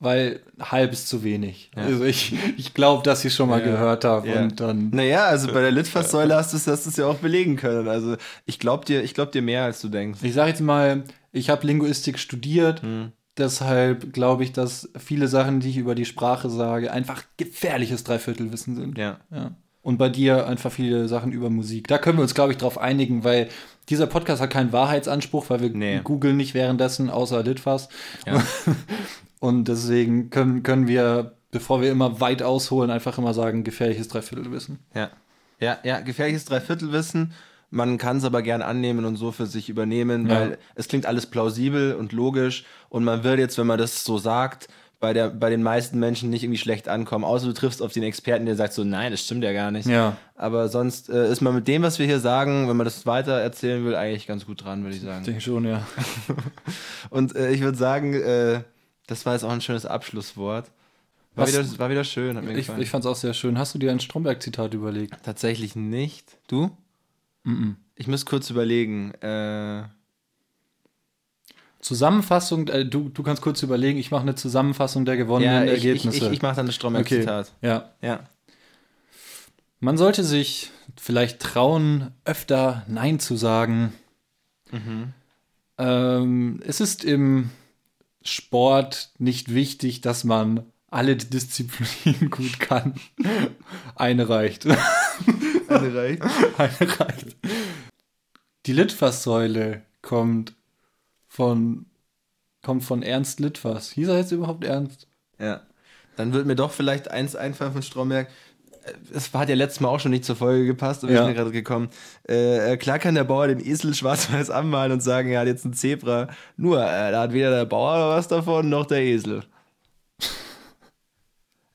weil halb ist zu wenig. Ja. Also ich, ich glaube, dass ich schon mal Ja. gehört habe Ja. und dann. naja, also bei der Litfaßsäule hast du es hast du's ja auch belegen können. Also ich glaube dir, ich glaub dir mehr, als du denkst. Ich sage jetzt mal, ich habe Linguistik studiert, Hm. deshalb glaube ich, dass viele Sachen, die ich über die Sprache sage, einfach gefährliches Dreiviertelwissen sind. Ja. Ja. Und bei dir einfach viele Sachen über Musik. Da können wir uns, glaube ich, drauf einigen, weil dieser Podcast hat keinen Wahrheitsanspruch, weil wir Nee. googeln nicht währenddessen, außer Litfaß. Ja. Und deswegen können, können wir, bevor wir immer weit ausholen, einfach immer sagen, gefährliches Dreiviertelwissen. Ja. Ja, ja, gefährliches Dreiviertelwissen. Man kann es aber gern annehmen und so für sich übernehmen, Ja. weil es klingt alles plausibel und logisch und man wird jetzt, wenn man das so sagt, bei, der, bei den meisten Menschen nicht irgendwie schlecht ankommen, außer du triffst auf den Experten, der sagt so, nein, das stimmt ja gar nicht. Ja. Aber sonst äh, ist man mit dem, was wir hier sagen, wenn man das weiter erzählen will, eigentlich ganz gut dran, würde ich Ich sagen. denke schon, ja. Und äh, ich würde sagen, äh, das war jetzt auch ein schönes Abschlusswort. War, Was- wieder, war wieder schön, hat mir Ich, gefallen. ich fand es auch sehr schön. Hast du dir ein Stromberg-Zitat überlegt? Tatsächlich nicht. Du? Ich muss kurz überlegen. Äh, Zusammenfassung, äh, du, du kannst kurz überlegen, ich mache eine Zusammenfassung der gewonnenen ja, ich, ich, Ergebnisse. ich, ich mache dann das okay. Stromberg-Zitat. Ja. Ja. Man sollte sich vielleicht trauen, öfter Nein zu sagen. Ähm, es ist im Sport nicht wichtig, dass man alle Disziplinen gut kann. Eine reicht. Eine reicht. Eine reicht. Die Litfaßsäule kommt von, kommt von Ernst Litfaß. Hieß er jetzt überhaupt Ernst? Ja. Dann wird mir doch vielleicht eins einfallen von Stromberg. Es hat ja letztes Mal auch schon nicht zur Folge gepasst, aber Ja. ich bin gerade gekommen. Äh, äh, klar kann der Bauer den Esel schwarz-weiß anmalen und sagen, er hat jetzt ein Zebra. Nur, äh, da hat weder der Bauer was davon, noch der Esel.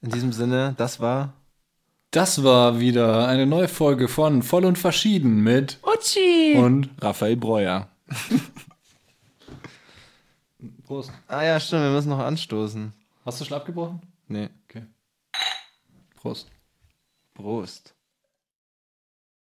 In diesem Sinne, das war Das war wieder eine neue Folge von Voll und Verschieden mit Utschi. und Raphael Breuer. Prost. Ah ja, stimmt, wir müssen noch anstoßen. Hast du schon abgebrochen? Nee. Okay. Prost. Prost.